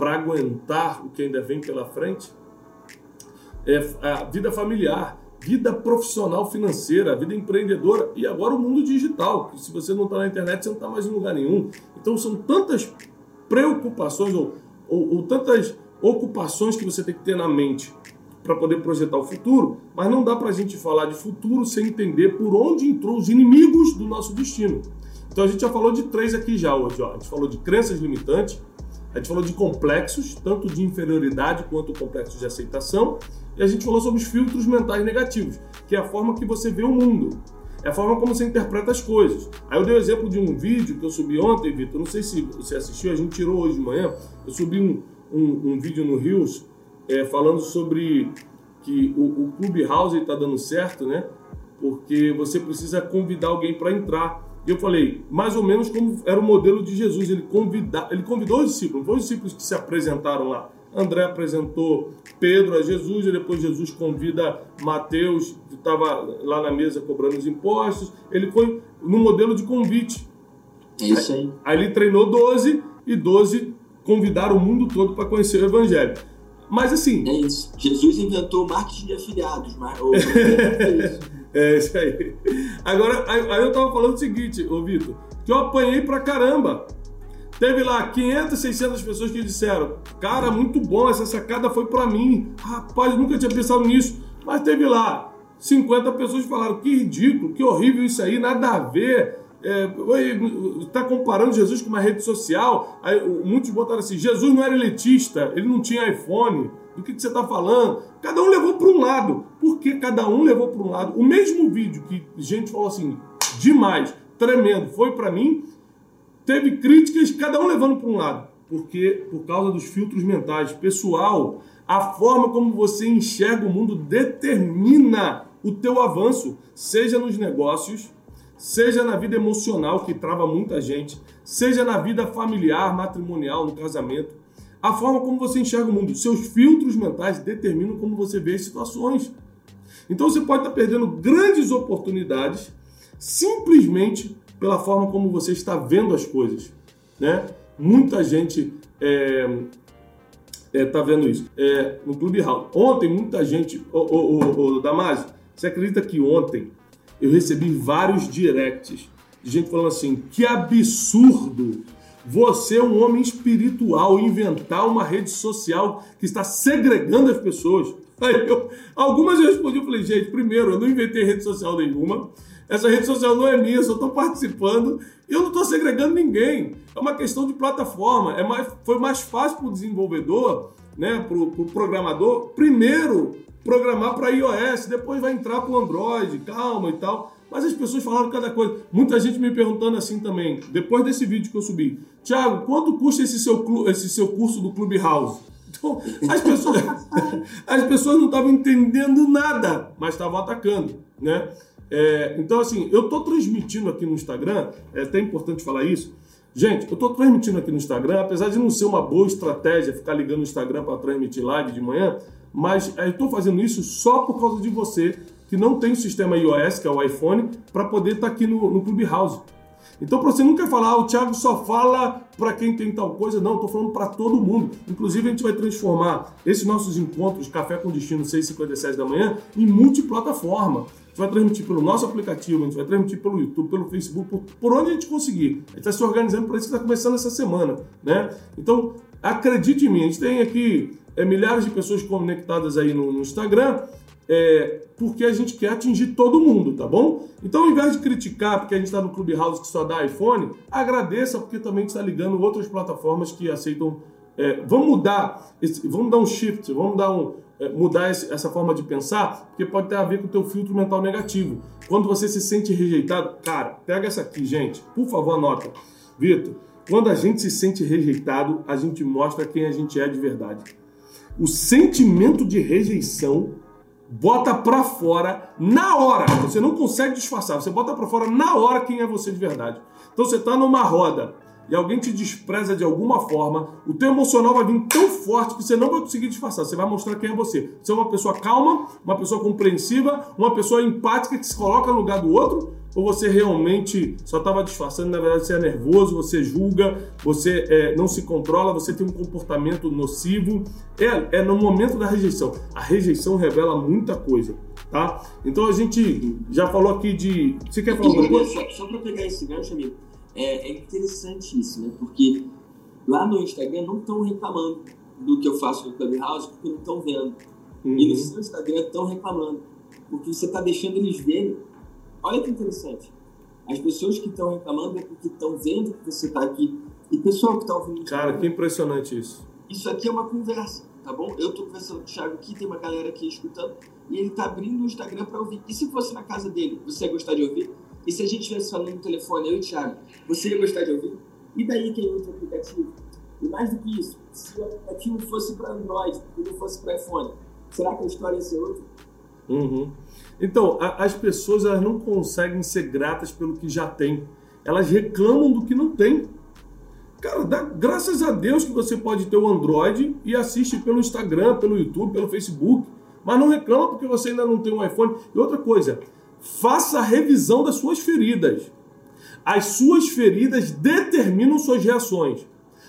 para aguentar o que ainda vem pela frente? É, a vida familiar, vida profissional financeira, vida empreendedora e agora o mundo digital, que se você não está na internet, você não está mais em lugar nenhum. Então são tantas preocupações ou, ou, ou tantas ocupações que você tem que ter na mente para poder projetar o futuro, mas não dá para a gente falar de futuro sem entender por onde entrou os inimigos do nosso destino. Então a gente já falou de três aqui já hoje. Ó. A gente falou de crenças limitantes, a gente falou de complexos, tanto de inferioridade quanto complexos de aceitação, e a gente falou sobre os filtros mentais negativos, que é a forma que você vê o mundo, é a forma como você interpreta as coisas. Aí eu dei o um exemplo de um vídeo que eu subi ontem, Vitor, não sei se você assistiu, a gente tirou hoje de manhã, eu subi um, um, um vídeo no Rios é, falando sobre que o, o Clubhouse está dando certo, né? Porque você precisa convidar alguém para entrar. E eu falei, mais ou menos como era o modelo de Jesus. Ele, convida, ele convidou os discípulos, não foram os discípulos que se apresentaram lá. André apresentou Pedro a Jesus, e depois Jesus convida Mateus, que estava lá na mesa cobrando os impostos. Ele foi no modelo de convite. É isso aí. Aí ele treinou 12 e 12 convidaram o mundo todo para conhecer o Evangelho. Mas assim. É isso. Jesus inventou marketing de afiliados. Mas... [LAUGHS] é isso aí. Agora, aí eu tava falando o seguinte, ô Vitor, que eu apanhei pra caramba. Teve lá 500, 600 pessoas que disseram: Cara, muito bom, essa sacada foi para mim. Rapaz, nunca tinha pensado nisso. Mas teve lá 50 pessoas que falaram: Que ridículo, que horrível isso aí, nada a ver. Está é, comparando Jesus com uma rede social. Aí, muitos botaram assim: Jesus não era elitista, ele não tinha iPhone. Do que, que você está falando? Cada um levou para um lado. Por que cada um levou para um lado? O mesmo vídeo que gente falou assim: demais, tremendo, foi para mim teve críticas, cada um levando para um lado, porque por causa dos filtros mentais. Pessoal, a forma como você enxerga o mundo determina o teu avanço, seja nos negócios, seja na vida emocional, que trava muita gente, seja na vida familiar, matrimonial, no casamento. A forma como você enxerga o mundo, seus filtros mentais determinam como você vê as situações. Então você pode estar perdendo grandes oportunidades simplesmente pela forma como você está vendo as coisas, né? Muita gente é, é, vendo isso. É, no Clubhouse. Ontem, muita gente. Ô, ô, ô Damásio, você acredita que ontem eu recebi vários directs de gente falando assim: que absurdo! Você é um homem espiritual inventar uma rede social que está segregando as pessoas. [LAUGHS] Aí eu, algumas eu respondi, eu falei, gente, primeiro, eu não inventei rede social nenhuma. Essa rede social não é minha, eu só estou participando e eu não estou segregando ninguém. É uma questão de plataforma. É mais, foi mais fácil para o desenvolvedor, né, para o pro programador, primeiro programar para iOS, depois vai entrar para o Android, calma e tal. Mas as pessoas falaram cada coisa. Muita gente me perguntando assim também, depois desse vídeo que eu subi. Tiago, quanto custa esse seu, esse seu curso do Clubhouse? Então, as pessoas, [LAUGHS] as pessoas não estavam entendendo nada, mas estavam atacando, né? É, então, assim, eu estou transmitindo aqui no Instagram, é até importante falar isso. Gente, eu estou transmitindo aqui no Instagram, apesar de não ser uma boa estratégia ficar ligando no Instagram para transmitir live de manhã, mas é, eu estou fazendo isso só por causa de você que não tem o sistema iOS, que é o iPhone, para poder estar tá aqui no, no Clubhouse. Então, para você nunca falar, ah, o Thiago só fala para quem tem tal coisa, não, estou falando para todo mundo. Inclusive, a gente vai transformar esses nossos encontros, Café com Destino 6h57 da manhã, em multiplataforma. A gente vai transmitir pelo nosso aplicativo, a gente vai transmitir pelo YouTube, pelo Facebook, por, por onde a gente conseguir. A gente está se organizando para isso que está começando essa semana. Né? Então, acredite em mim, a gente tem aqui é, milhares de pessoas conectadas aí no, no Instagram é, porque a gente quer atingir todo mundo, tá bom? Então, ao invés de criticar porque a gente está no Clubhouse que só dá iPhone, agradeça porque também está ligando outras plataformas que aceitam. É, vamos mudar, esse, vamos dar um shift, vamos dar um, é, mudar esse, essa forma de pensar, porque pode ter a ver com o teu filtro mental negativo. Quando você se sente rejeitado, cara, pega essa aqui, gente, por favor, anota. Vitor, quando a gente se sente rejeitado, a gente mostra quem a gente é de verdade. O sentimento de rejeição bota pra fora na hora. Você não consegue disfarçar, você bota pra fora na hora quem é você de verdade. Então você tá numa roda e alguém te despreza de alguma forma, o teu emocional vai vir tão forte que você não vai conseguir disfarçar. Você vai mostrar quem é você. Você é uma pessoa calma, uma pessoa compreensiva, uma pessoa empática que se coloca no lugar do outro, ou você realmente só estava disfarçando, na verdade você é nervoso, você julga, você é, não se controla, você tem um comportamento nocivo. É, é no momento da rejeição. A rejeição revela muita coisa, tá? Então a gente já falou aqui de. Você quer falar alguma coisa? Só, só para pegar esse gancho, amigo, é, é interessante isso, né? Porque lá no Instagram não estão reclamando do que eu faço no Clubhouse porque não estão vendo. Uhum. E no seu Instagram estão reclamando. Porque você está deixando eles verem Olha que interessante. As pessoas que estão reclamando é porque estão vendo que você está aqui. E pessoal que está ouvindo. Cara, que impressionante isso. Isso aqui é uma conversa, tá bom? Eu estou conversando com o Thiago aqui, tem uma galera aqui escutando, e ele está abrindo o Instagram para ouvir. E se fosse na casa dele, você ia gostar de ouvir? E se a gente estivesse falando no telefone, eu e o Thiago, você ia gostar de ouvir? E daí quem usa o aplicativo? E mais do que isso, se o aplicativo fosse para Android e não fosse para iPhone, será que a história ia ser outra? Uhum. Então, a, as pessoas elas não conseguem ser gratas pelo que já têm. Elas reclamam do que não tem. Cara, dá, graças a Deus que você pode ter o Android e assiste pelo Instagram, pelo YouTube, pelo Facebook. Mas não reclama porque você ainda não tem um iPhone. E outra coisa, faça a revisão das suas feridas. As suas feridas determinam suas reações.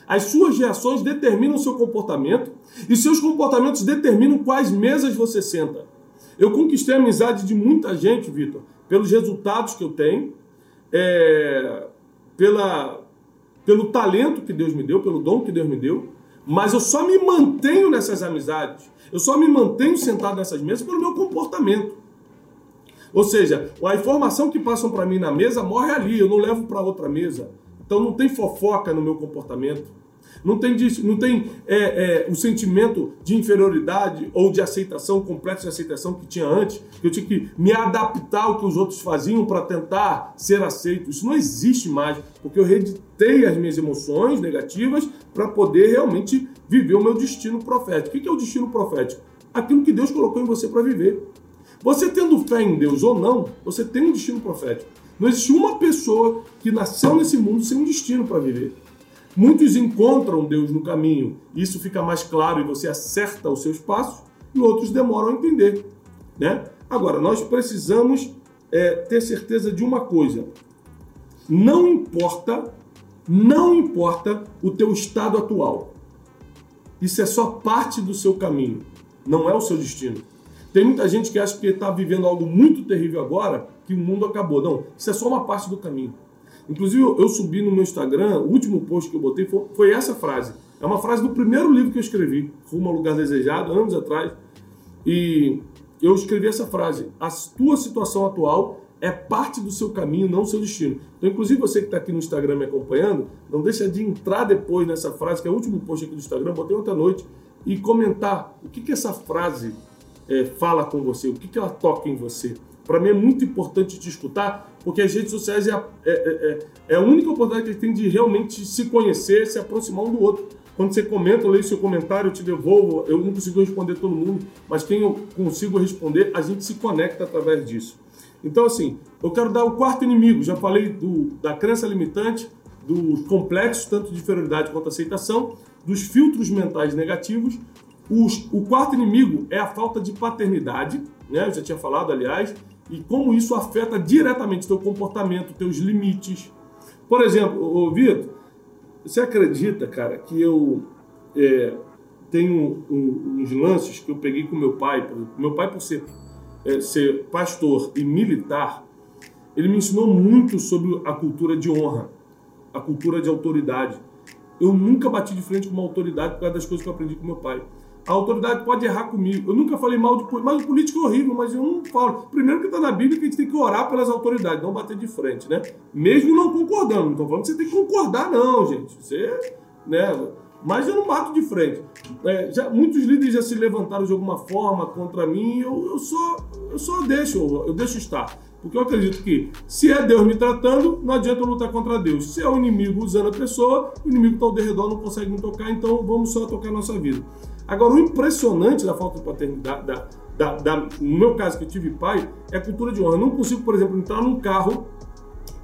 As suas reações determinam seu comportamento e seus comportamentos determinam quais mesas você senta. Eu conquistei a amizade de muita gente, Vitor, pelos resultados que eu tenho, é, pela, pelo talento que Deus me deu, pelo dom que Deus me deu, mas eu só me mantenho nessas amizades, eu só me mantenho sentado nessas mesas pelo meu comportamento. Ou seja, a informação que passam para mim na mesa morre ali, eu não levo para outra mesa. Então não tem fofoca no meu comportamento. Não tem, não tem é, é, o sentimento de inferioridade ou de aceitação, complexo de aceitação que tinha antes, eu tinha que me adaptar ao que os outros faziam para tentar ser aceito. Isso não existe mais, porque eu reeditei as minhas emoções negativas para poder realmente viver o meu destino profético. O que é o destino profético? Aquilo que Deus colocou em você para viver. Você tendo fé em Deus ou não, você tem um destino profético. Não existe uma pessoa que nasceu nesse mundo sem um destino para viver. Muitos encontram Deus no caminho, isso fica mais claro e você acerta os seus passos, e outros demoram a entender. Né? Agora, nós precisamos é, ter certeza de uma coisa: não importa, não importa o teu estado atual. Isso é só parte do seu caminho, não é o seu destino. Tem muita gente que acha que está vivendo algo muito terrível agora, que o mundo acabou. Não, isso é só uma parte do caminho. Inclusive, eu subi no meu Instagram, o último post que eu botei foi, foi essa frase. É uma frase do primeiro livro que eu escrevi, Rumo ao Lugar Desejado, anos atrás. E eu escrevi essa frase: A tua situação atual é parte do seu caminho, não seu destino. Então, inclusive, você que está aqui no Instagram me acompanhando, não deixa de entrar depois nessa frase, que é o último post aqui do Instagram, botei ontem à noite, e comentar o que, que essa frase é, fala com você, o que, que ela toca em você. Para mim é muito importante te escutar, porque as redes sociais é a, é, é, é, é a única oportunidade que a gente tem de realmente se conhecer, se aproximar um do outro. Quando você comenta, eu leio seu comentário, eu te devolvo. Eu não consigo responder todo mundo, mas quem eu consigo responder, a gente se conecta através disso. Então, assim, eu quero dar o quarto inimigo. Já falei do, da crença limitante, dos complexos, tanto de inferioridade quanto aceitação, dos filtros mentais negativos. Os, o quarto inimigo é a falta de paternidade, né? Eu já tinha falado, aliás, e como isso afeta diretamente teu comportamento, teus limites. Por exemplo, ô, Vitor, você acredita, cara, que eu é, tenho um, uns lances que eu peguei com meu pai? Meu pai, por ser, é, ser pastor e militar, ele me ensinou muito sobre a cultura de honra, a cultura de autoridade. Eu nunca bati de frente com uma autoridade por causa das coisas que eu aprendi com meu pai. A autoridade pode errar comigo. Eu nunca falei mal de político, mas o político é horrível, mas eu não falo. Primeiro que está na Bíblia que a gente tem que orar pelas autoridades, não bater de frente, né? Mesmo não concordando. Não estou falando que você tem que concordar, não, gente. Você, né? Mas eu não bato de frente. É, já, muitos líderes já se levantaram de alguma forma contra mim. Eu, eu só, eu só deixo, eu deixo estar. Porque eu acredito que se é Deus me tratando, não adianta eu lutar contra Deus. Se é o inimigo usando a pessoa, o inimigo está ao redor, não consegue me tocar, então vamos só tocar a nossa vida. Agora, o impressionante da falta de paternidade, da, da, da, no meu caso que eu tive pai, é a cultura de honra. Eu não consigo, por exemplo, entrar num carro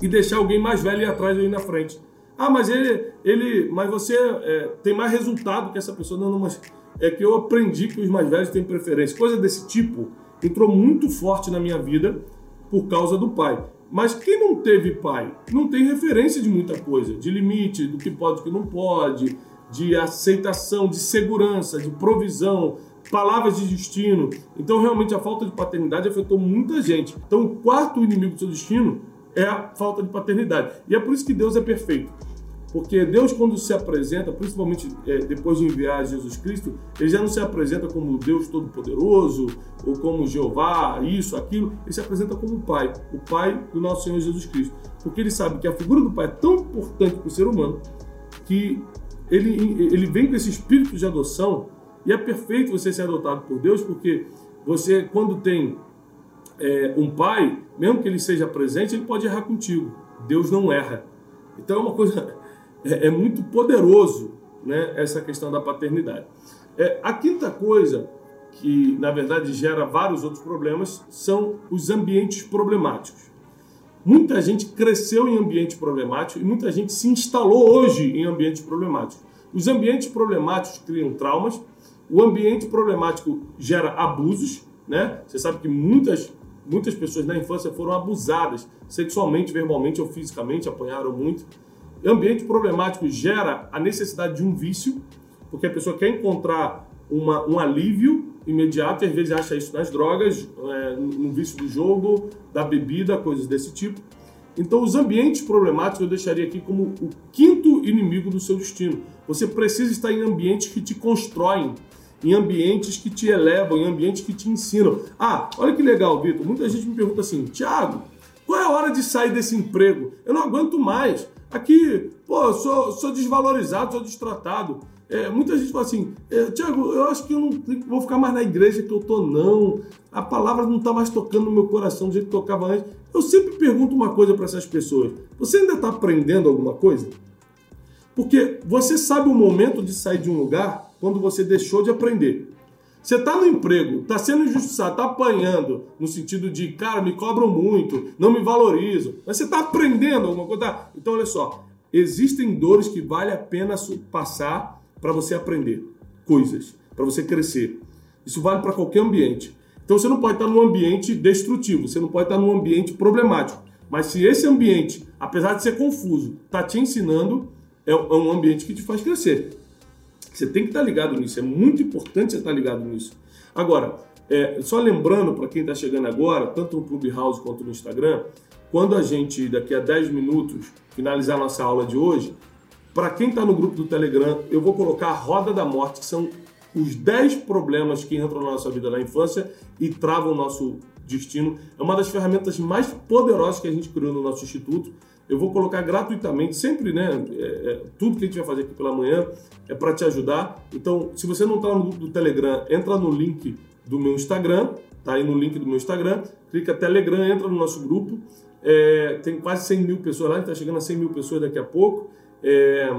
e deixar alguém mais velho ir atrás e na frente. Ah, mas ele, ele mas você é, tem mais resultado que essa pessoa. Não, não, mas é que eu aprendi que os mais velhos têm preferência. Coisa desse tipo entrou muito forte na minha vida por causa do pai. Mas quem não teve pai não tem referência de muita coisa, de limite, do que pode e que não pode, de aceitação, de segurança, de provisão, palavras de destino. Então, realmente, a falta de paternidade afetou muita gente. Então, o quarto inimigo do seu destino é a falta de paternidade. E é por isso que Deus é perfeito. Porque Deus, quando se apresenta, principalmente é, depois de enviar Jesus Cristo, ele já não se apresenta como Deus Todo-Poderoso ou como Jeová, isso, aquilo. Ele se apresenta como o Pai, o Pai do nosso Senhor Jesus Cristo. Porque ele sabe que a figura do Pai é tão importante para o ser humano que ele, ele vem com esse espírito de adoção e é perfeito você ser adotado por Deus, porque você, quando tem é, um pai, mesmo que ele seja presente, ele pode errar contigo. Deus não erra. Então é uma coisa, [LAUGHS] é, é muito poderoso né, essa questão da paternidade. É, a quinta coisa que na verdade gera vários outros problemas, são os ambientes problemáticos. Muita gente cresceu em ambiente problemático e muita gente se instalou hoje em ambientes problemáticos. Os ambientes problemáticos criam traumas, o ambiente problemático gera abusos, né? Você sabe que muitas, muitas pessoas na infância foram abusadas sexualmente, verbalmente ou fisicamente, apanharam muito. O ambiente problemático gera a necessidade de um vício, porque a pessoa quer encontrar uma, um alívio imediato e às vezes acha isso nas drogas, é, no vício do jogo, da bebida, coisas desse tipo. Então, os ambientes problemáticos eu deixaria aqui como o quinto inimigo do seu destino. Você precisa estar em ambientes que te constroem, em ambientes que te elevam, em ambientes que te ensinam. Ah, olha que legal, Vitor. Muita gente me pergunta assim, Tiago, qual é a hora de sair desse emprego? Eu não aguento mais. Aqui, pô, sou, sou desvalorizado, sou destratado. É, muita gente fala assim, é, Tiago, eu acho que eu não vou ficar mais na igreja que eu tô, não. A palavra não está mais tocando no meu coração do jeito que tocava antes. Eu sempre pergunto uma coisa para essas pessoas: você ainda está aprendendo alguma coisa? Porque você sabe o momento de sair de um lugar quando você deixou de aprender. Você está no emprego, está sendo injustiçado, está apanhando, no sentido de, cara, me cobram muito, não me valorizam. Mas você está aprendendo alguma coisa. Tá? Então, olha só, existem dores que vale a pena passar para você aprender coisas, para você crescer. Isso vale para qualquer ambiente. Então você não pode estar num ambiente destrutivo, você não pode estar num ambiente problemático. Mas se esse ambiente, apesar de ser confuso, está te ensinando, é, é um ambiente que te faz crescer. Você tem que estar ligado nisso, é muito importante você estar ligado nisso. Agora, é, só lembrando para quem está chegando agora, tanto no Clubhouse quanto no Instagram, quando a gente, daqui a 10 minutos, finalizar nossa aula de hoje, para quem está no grupo do Telegram, eu vou colocar a roda da morte, que são os 10 problemas que entram na nossa vida na infância e travam o nosso destino. É uma das ferramentas mais poderosas que a gente criou no nosso instituto. Eu vou colocar gratuitamente, sempre, né? É, é, tudo que a gente vai fazer aqui pela manhã é para te ajudar. Então, se você não está no grupo do Telegram, entra no link do meu Instagram, tá aí no link do meu Instagram, clica Telegram, entra no nosso grupo. É, tem quase 100 mil pessoas lá, está chegando a 100 mil pessoas daqui a pouco. É,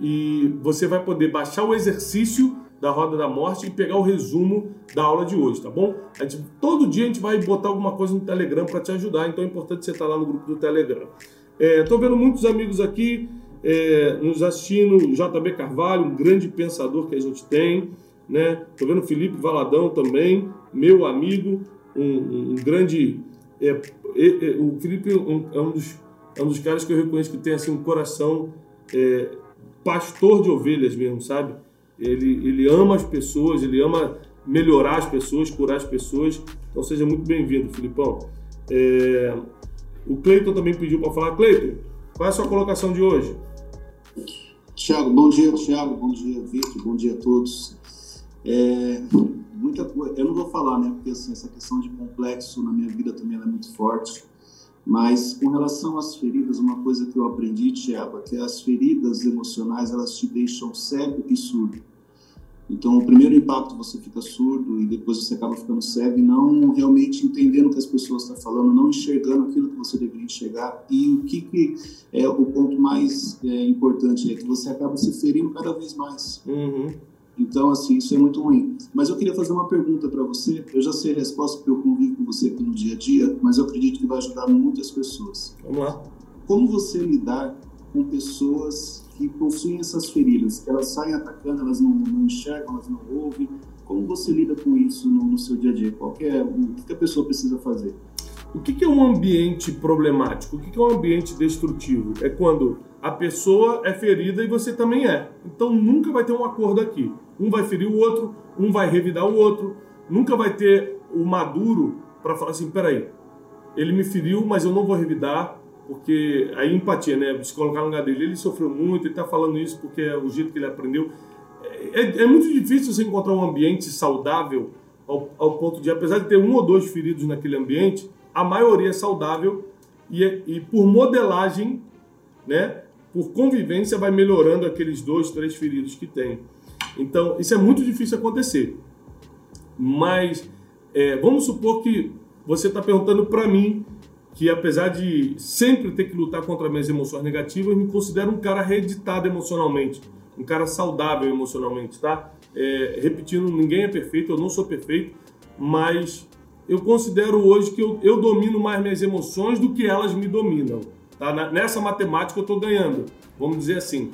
e você vai poder baixar o exercício da Roda da Morte e pegar o resumo da aula de hoje, tá bom? Gente, todo dia a gente vai botar alguma coisa no Telegram para te ajudar, então é importante você estar lá no grupo do Telegram. Estou é, vendo muitos amigos aqui é, nos assistindo, JB Carvalho, um grande pensador que a gente tem, né? Estou vendo Felipe Valadão também, meu amigo, um, um grande. É, é, o Felipe é um dos é um dos caras que eu reconheço que tem assim um coração é, pastor de ovelhas mesmo, sabe? Ele, ele ama as pessoas, ele ama melhorar as pessoas, curar as pessoas. Então seja muito bem-vindo, Filipão. É, o Cleiton também pediu para falar. Cleiton, qual é a sua colocação de hoje? Tiago, bom dia, Tiago, bom dia, Vitor, bom dia a todos. É, muita coisa, eu não vou falar, né, porque assim, essa questão de complexo na minha vida também é muito forte. Mas com relação às feridas, uma coisa que eu aprendi, Tiago, é que as feridas emocionais elas te deixam cego e surdo. Então, o primeiro impacto você fica surdo e depois você acaba ficando cego e não realmente entendendo o que as pessoas estão falando, não enxergando aquilo que você deveria enxergar. E o que, que é o ponto mais é, importante é que você acaba se ferindo cada vez mais. Uhum. Então, assim, isso é muito ruim. Mas eu queria fazer uma pergunta para você. Eu já sei a resposta porque eu convivo com você aqui no dia a dia, mas eu acredito que vai ajudar muitas pessoas. Vamos lá. Como você lidar com pessoas que possuem essas feridas, que elas saem atacando, elas não, não enxergam, elas não ouvem? Como você lida com isso no, no seu dia a dia? Qual é, o que a pessoa precisa fazer? O que é um ambiente problemático? O que é um ambiente destrutivo? É quando a pessoa é ferida e você também é. Então nunca vai ter um acordo aqui. Um vai ferir o outro, um vai revidar o outro. Nunca vai ter o maduro para falar assim: peraí, ele me feriu, mas eu não vou revidar, porque a empatia, né? Se colocar no lugar dele, ele sofreu muito, ele está falando isso porque é o jeito que ele aprendeu. É, é, muito difícil você encontrar um ambiente saudável ao, ao, ponto de, apesar de ter um ou dois feridos naquele ambiente, a maioria é saudável e, e por modelagem, né? Por convivência, vai melhorando aqueles dois, três feridos que tem. Então, isso é muito difícil acontecer. Mas é, vamos supor que você está perguntando para mim que, apesar de sempre ter que lutar contra minhas emoções negativas, me considero um cara reeditado emocionalmente, um cara saudável emocionalmente, tá? É, repetindo, ninguém é perfeito, eu não sou perfeito, mas eu considero hoje que eu, eu domino mais minhas emoções do que elas me dominam. Tá? Nessa matemática eu estou ganhando, vamos dizer assim.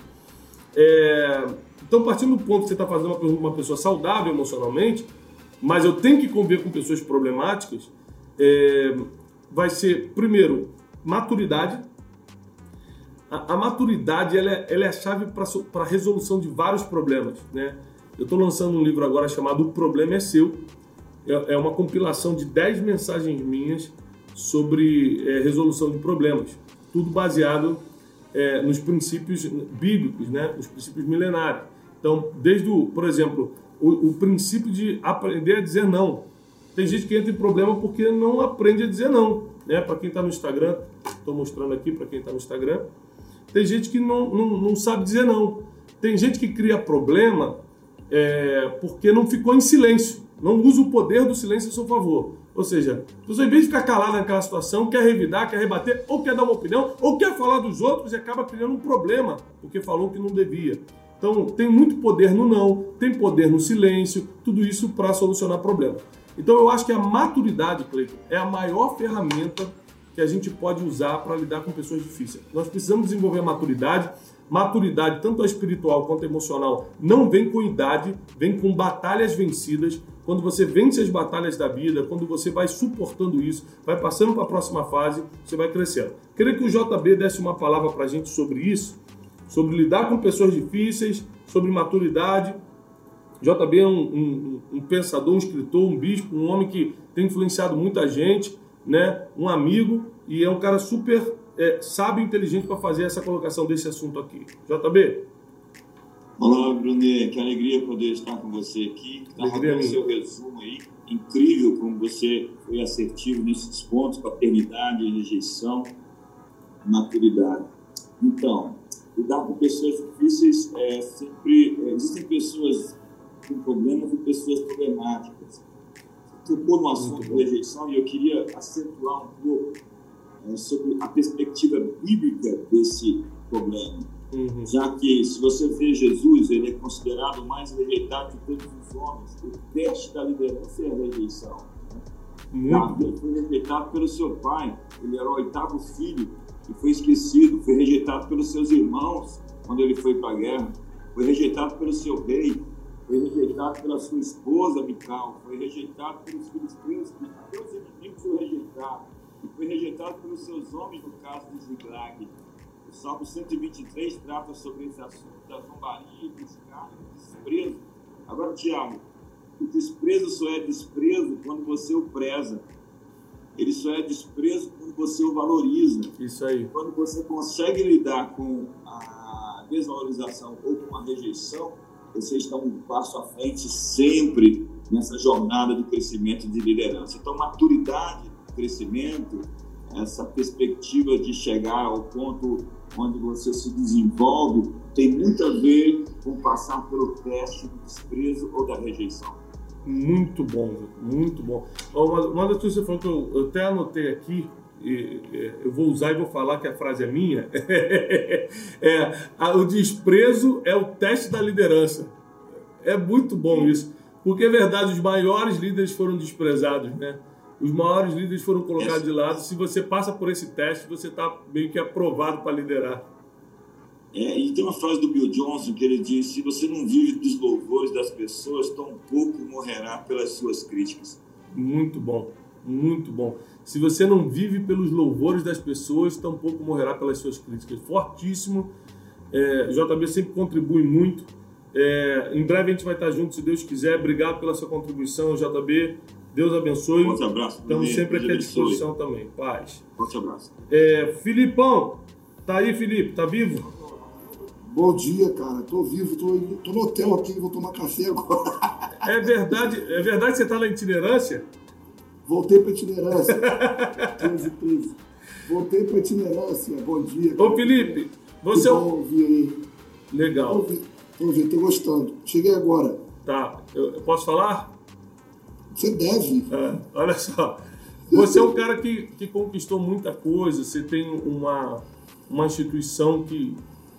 É, então, partindo do ponto que você está fazendo uma, pessoa saudável emocionalmente, mas eu tenho que conviver com pessoas problemáticas, é, vai ser, primeiro, maturidade. A, a maturidade ela é, ela é a chave para a resolução de vários problemas. Né? Eu estou lançando um livro agora chamado O Problema é Seu. É, é uma compilação de 10 mensagens minhas sobre é, resolução de problemas. Tudo baseado é, nos princípios bíblicos, né? os princípios milenários. Então, desde o, por exemplo, o, o princípio de aprender a dizer não. Tem gente que entra em problema porque não aprende a dizer não. Né? Para quem está no Instagram, estou mostrando aqui para quem está no Instagram, tem gente que não, não, não, sabe dizer não. Tem gente que cria problema é, porque não ficou em silêncio, não usa o poder do silêncio a seu favor. Ou seja, você em vez de ficar calado naquela situação, quer revidar, quer rebater, ou quer dar uma opinião, ou quer falar dos outros e acaba criando um problema porque falou que não devia. Então, tem muito poder no não, tem poder no silêncio, tudo isso para solucionar problemas. Então, eu acho que a maturidade, Cleiton, é a maior ferramenta que a gente pode usar para lidar com pessoas difíceis. Nós precisamos desenvolver a maturidade. Maturidade, tanto a espiritual quanto a emocional, não vem com idade, vem com batalhas vencidas. Quando você vence as batalhas da vida, quando você vai suportando isso, vai passando para a próxima fase, você vai crescendo. Queria que o JB desse uma palavra para a gente sobre isso sobre lidar com pessoas difíceis, sobre maturidade. JB é um, um, um, pensador, um escritor, um bispo, um homem que tem influenciado muita gente, né? um amigo, e é um cara super é, sábio e inteligente para fazer essa colocação desse assunto aqui. JB? Olá, Brunet, que alegria poder estar com você aqui. Alegria o seu resumo aí, incrível como você foi assertivo nesses pontos, paternidade, rejeição, maturidade. Então, lidar com pessoas difíceis é sempre é, existem pessoas com problemas e pessoas problemáticas. Você tocou no assunto de rejeição e eu queria acentuar um pouco é, sobre a perspectiva bíblica desse problema. Uhum. Já que, se você vê Jesus, ele é considerado o mais rejeitado de todos os homens. O teste da liderança é a rejeição. Né? Davi foi rejeitado pelo seu pai, ele era o oitavo filho e foi esquecido, foi rejeitado pelos seus irmãos quando ele foi para a guerra, foi rejeitado pelo seu rei, foi rejeitado pela sua esposa Mical, foi rejeitado pelos filisteus, até os inimigos foram rejeitados, e foi rejeitado pelos seus homens no caso de Ziglag. O Salmo 123 trata sobre esse assunto da zombaria, do escárnio, do desprezo. Agora, Tiago, o desprezo só é desprezo quando você o preza. Ele só é desprezo quando você o valoriza. Isso aí. Quando você consegue lidar com a desvalorização ou com a rejeição, você está um passo à frente sempre nessa jornada de crescimento e de liderança. Então, maturidade, crescimento, essa perspectiva de chegar ao ponto onde você se desenvolve, tem muito a ver com passar pelo teste do desprezo ou da rejeição. Muito bom, muito bom. Uma, uma das coisas que você falou que eu, eu até anotei aqui, e, e, eu vou usar e vou falar que a frase é minha, [LAUGHS] é a, o desprezo é o teste da liderança. É muito bom isso, porque é verdade, os maiores líderes foram desprezados, né? Os maiores líderes foram colocados de lado. Se você passa por esse teste, você está meio que aprovado para liderar. É, e tem uma frase do Bill Johnson que ele diz: se você não vive dos louvores das pessoas, tão pouco morrerá pelas suas críticas. Muito bom, muito bom. Se você não vive pelos louvores das pessoas, tão pouco morrerá pelas suas críticas. Fortíssimo. É, JB sempre contribui muito. É, em breve a gente vai estar junto, se Deus quiser. Obrigado pela sua contribuição, JB. Deus abençoe. Forte abraço. Estamos sempre aqui à disposição também. Paz. Forte abraço. É, Filipão, tá aí, Felipe? Tá vivo? Bom dia, cara. Tô vivo, tô, tô no hotel aqui, vou tomar café agora. [LAUGHS] É verdade, é verdade que você tá na itinerância? Voltei pra itinerância. 15, 15. Voltei pra itinerância. Bom dia. Cara. Ô, Felipe, você. Que bom ouvir aí. Legal. Tô ouvindo, tô gostando. Cheguei agora. Tá. Eu, eu posso falar? Você deve. É, olha só. Você é um cara que, que conquistou muita coisa, você tem uma, uma instituição que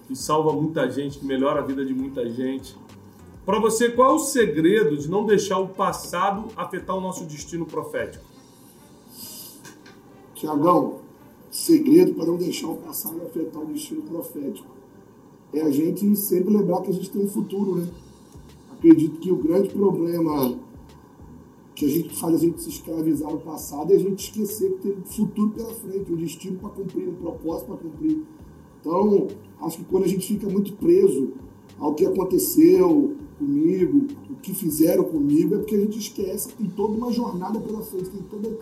que salva muita gente, que melhora a vida de muita gente. Para você, qual é o segredo de não deixar o passado afetar o nosso destino profético? Tiagão, segredo para não deixar o passado afetar o destino profético é a gente sempre lembrar que a gente tem um futuro, né? Acredito que o grande problema que a gente faz a gente se escravizar no passado é a gente esquecer que tem um futuro pela frente, um destino para cumprir, um propósito para cumprir. Então, acho que quando a gente fica muito preso ao que aconteceu comigo, o que fizeram comigo, é porque a gente esquece que tem toda uma jornada pela frente, tem todo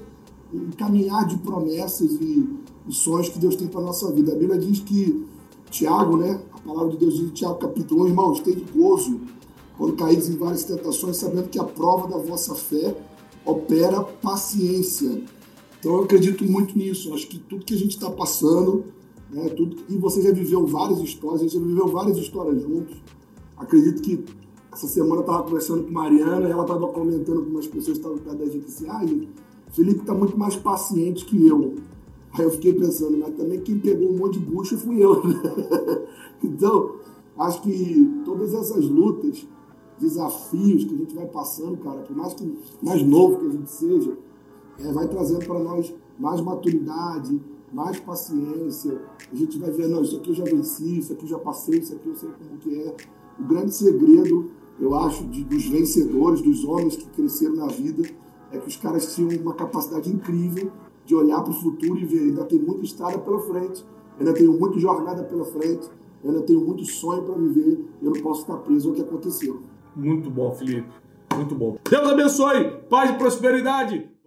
um caminhar de promessas e, e sonhos que Deus tem para nossa vida. A Bíblia diz que Tiago, né? A palavra de Deus diz em Tiago capítulo 1, irmãos, de gozo quando caídos em várias tentações, sabendo que a prova da vossa fé opera paciência. Então eu acredito muito nisso. Acho que tudo que a gente está passando, né, tudo, e você já viveu várias histórias, a gente já viveu várias histórias juntos. Acredito que essa semana eu estava conversando com Mariana ela estava comentando com umas pessoas que estavam perto da gente assim, ah, Felipe está muito mais paciente que eu. Aí eu fiquei pensando, mas também quem pegou um monte de bucha fui eu. [LAUGHS] Né? então, acho que todas essas lutas desafios que a gente vai passando, cara, por mais, que, mais novo que a gente seja, é, vai trazendo para nós mais maturidade, mais paciência. A gente vai ver, não, isso aqui eu já venci, isso aqui eu já passei, isso aqui eu sei como que é. O grande segredo, eu acho, de, dos vencedores, dos homens que cresceram na vida, é que os caras tinham uma capacidade incrível de olhar para o futuro e ver, ainda tem muita estrada pela frente, ainda tenho muita jornada pela frente, ainda tenho muito sonho para viver, eu não posso ficar preso ao que aconteceu. Muito bom, Felipe. Muito bom. Deus abençoe. Paz e prosperidade.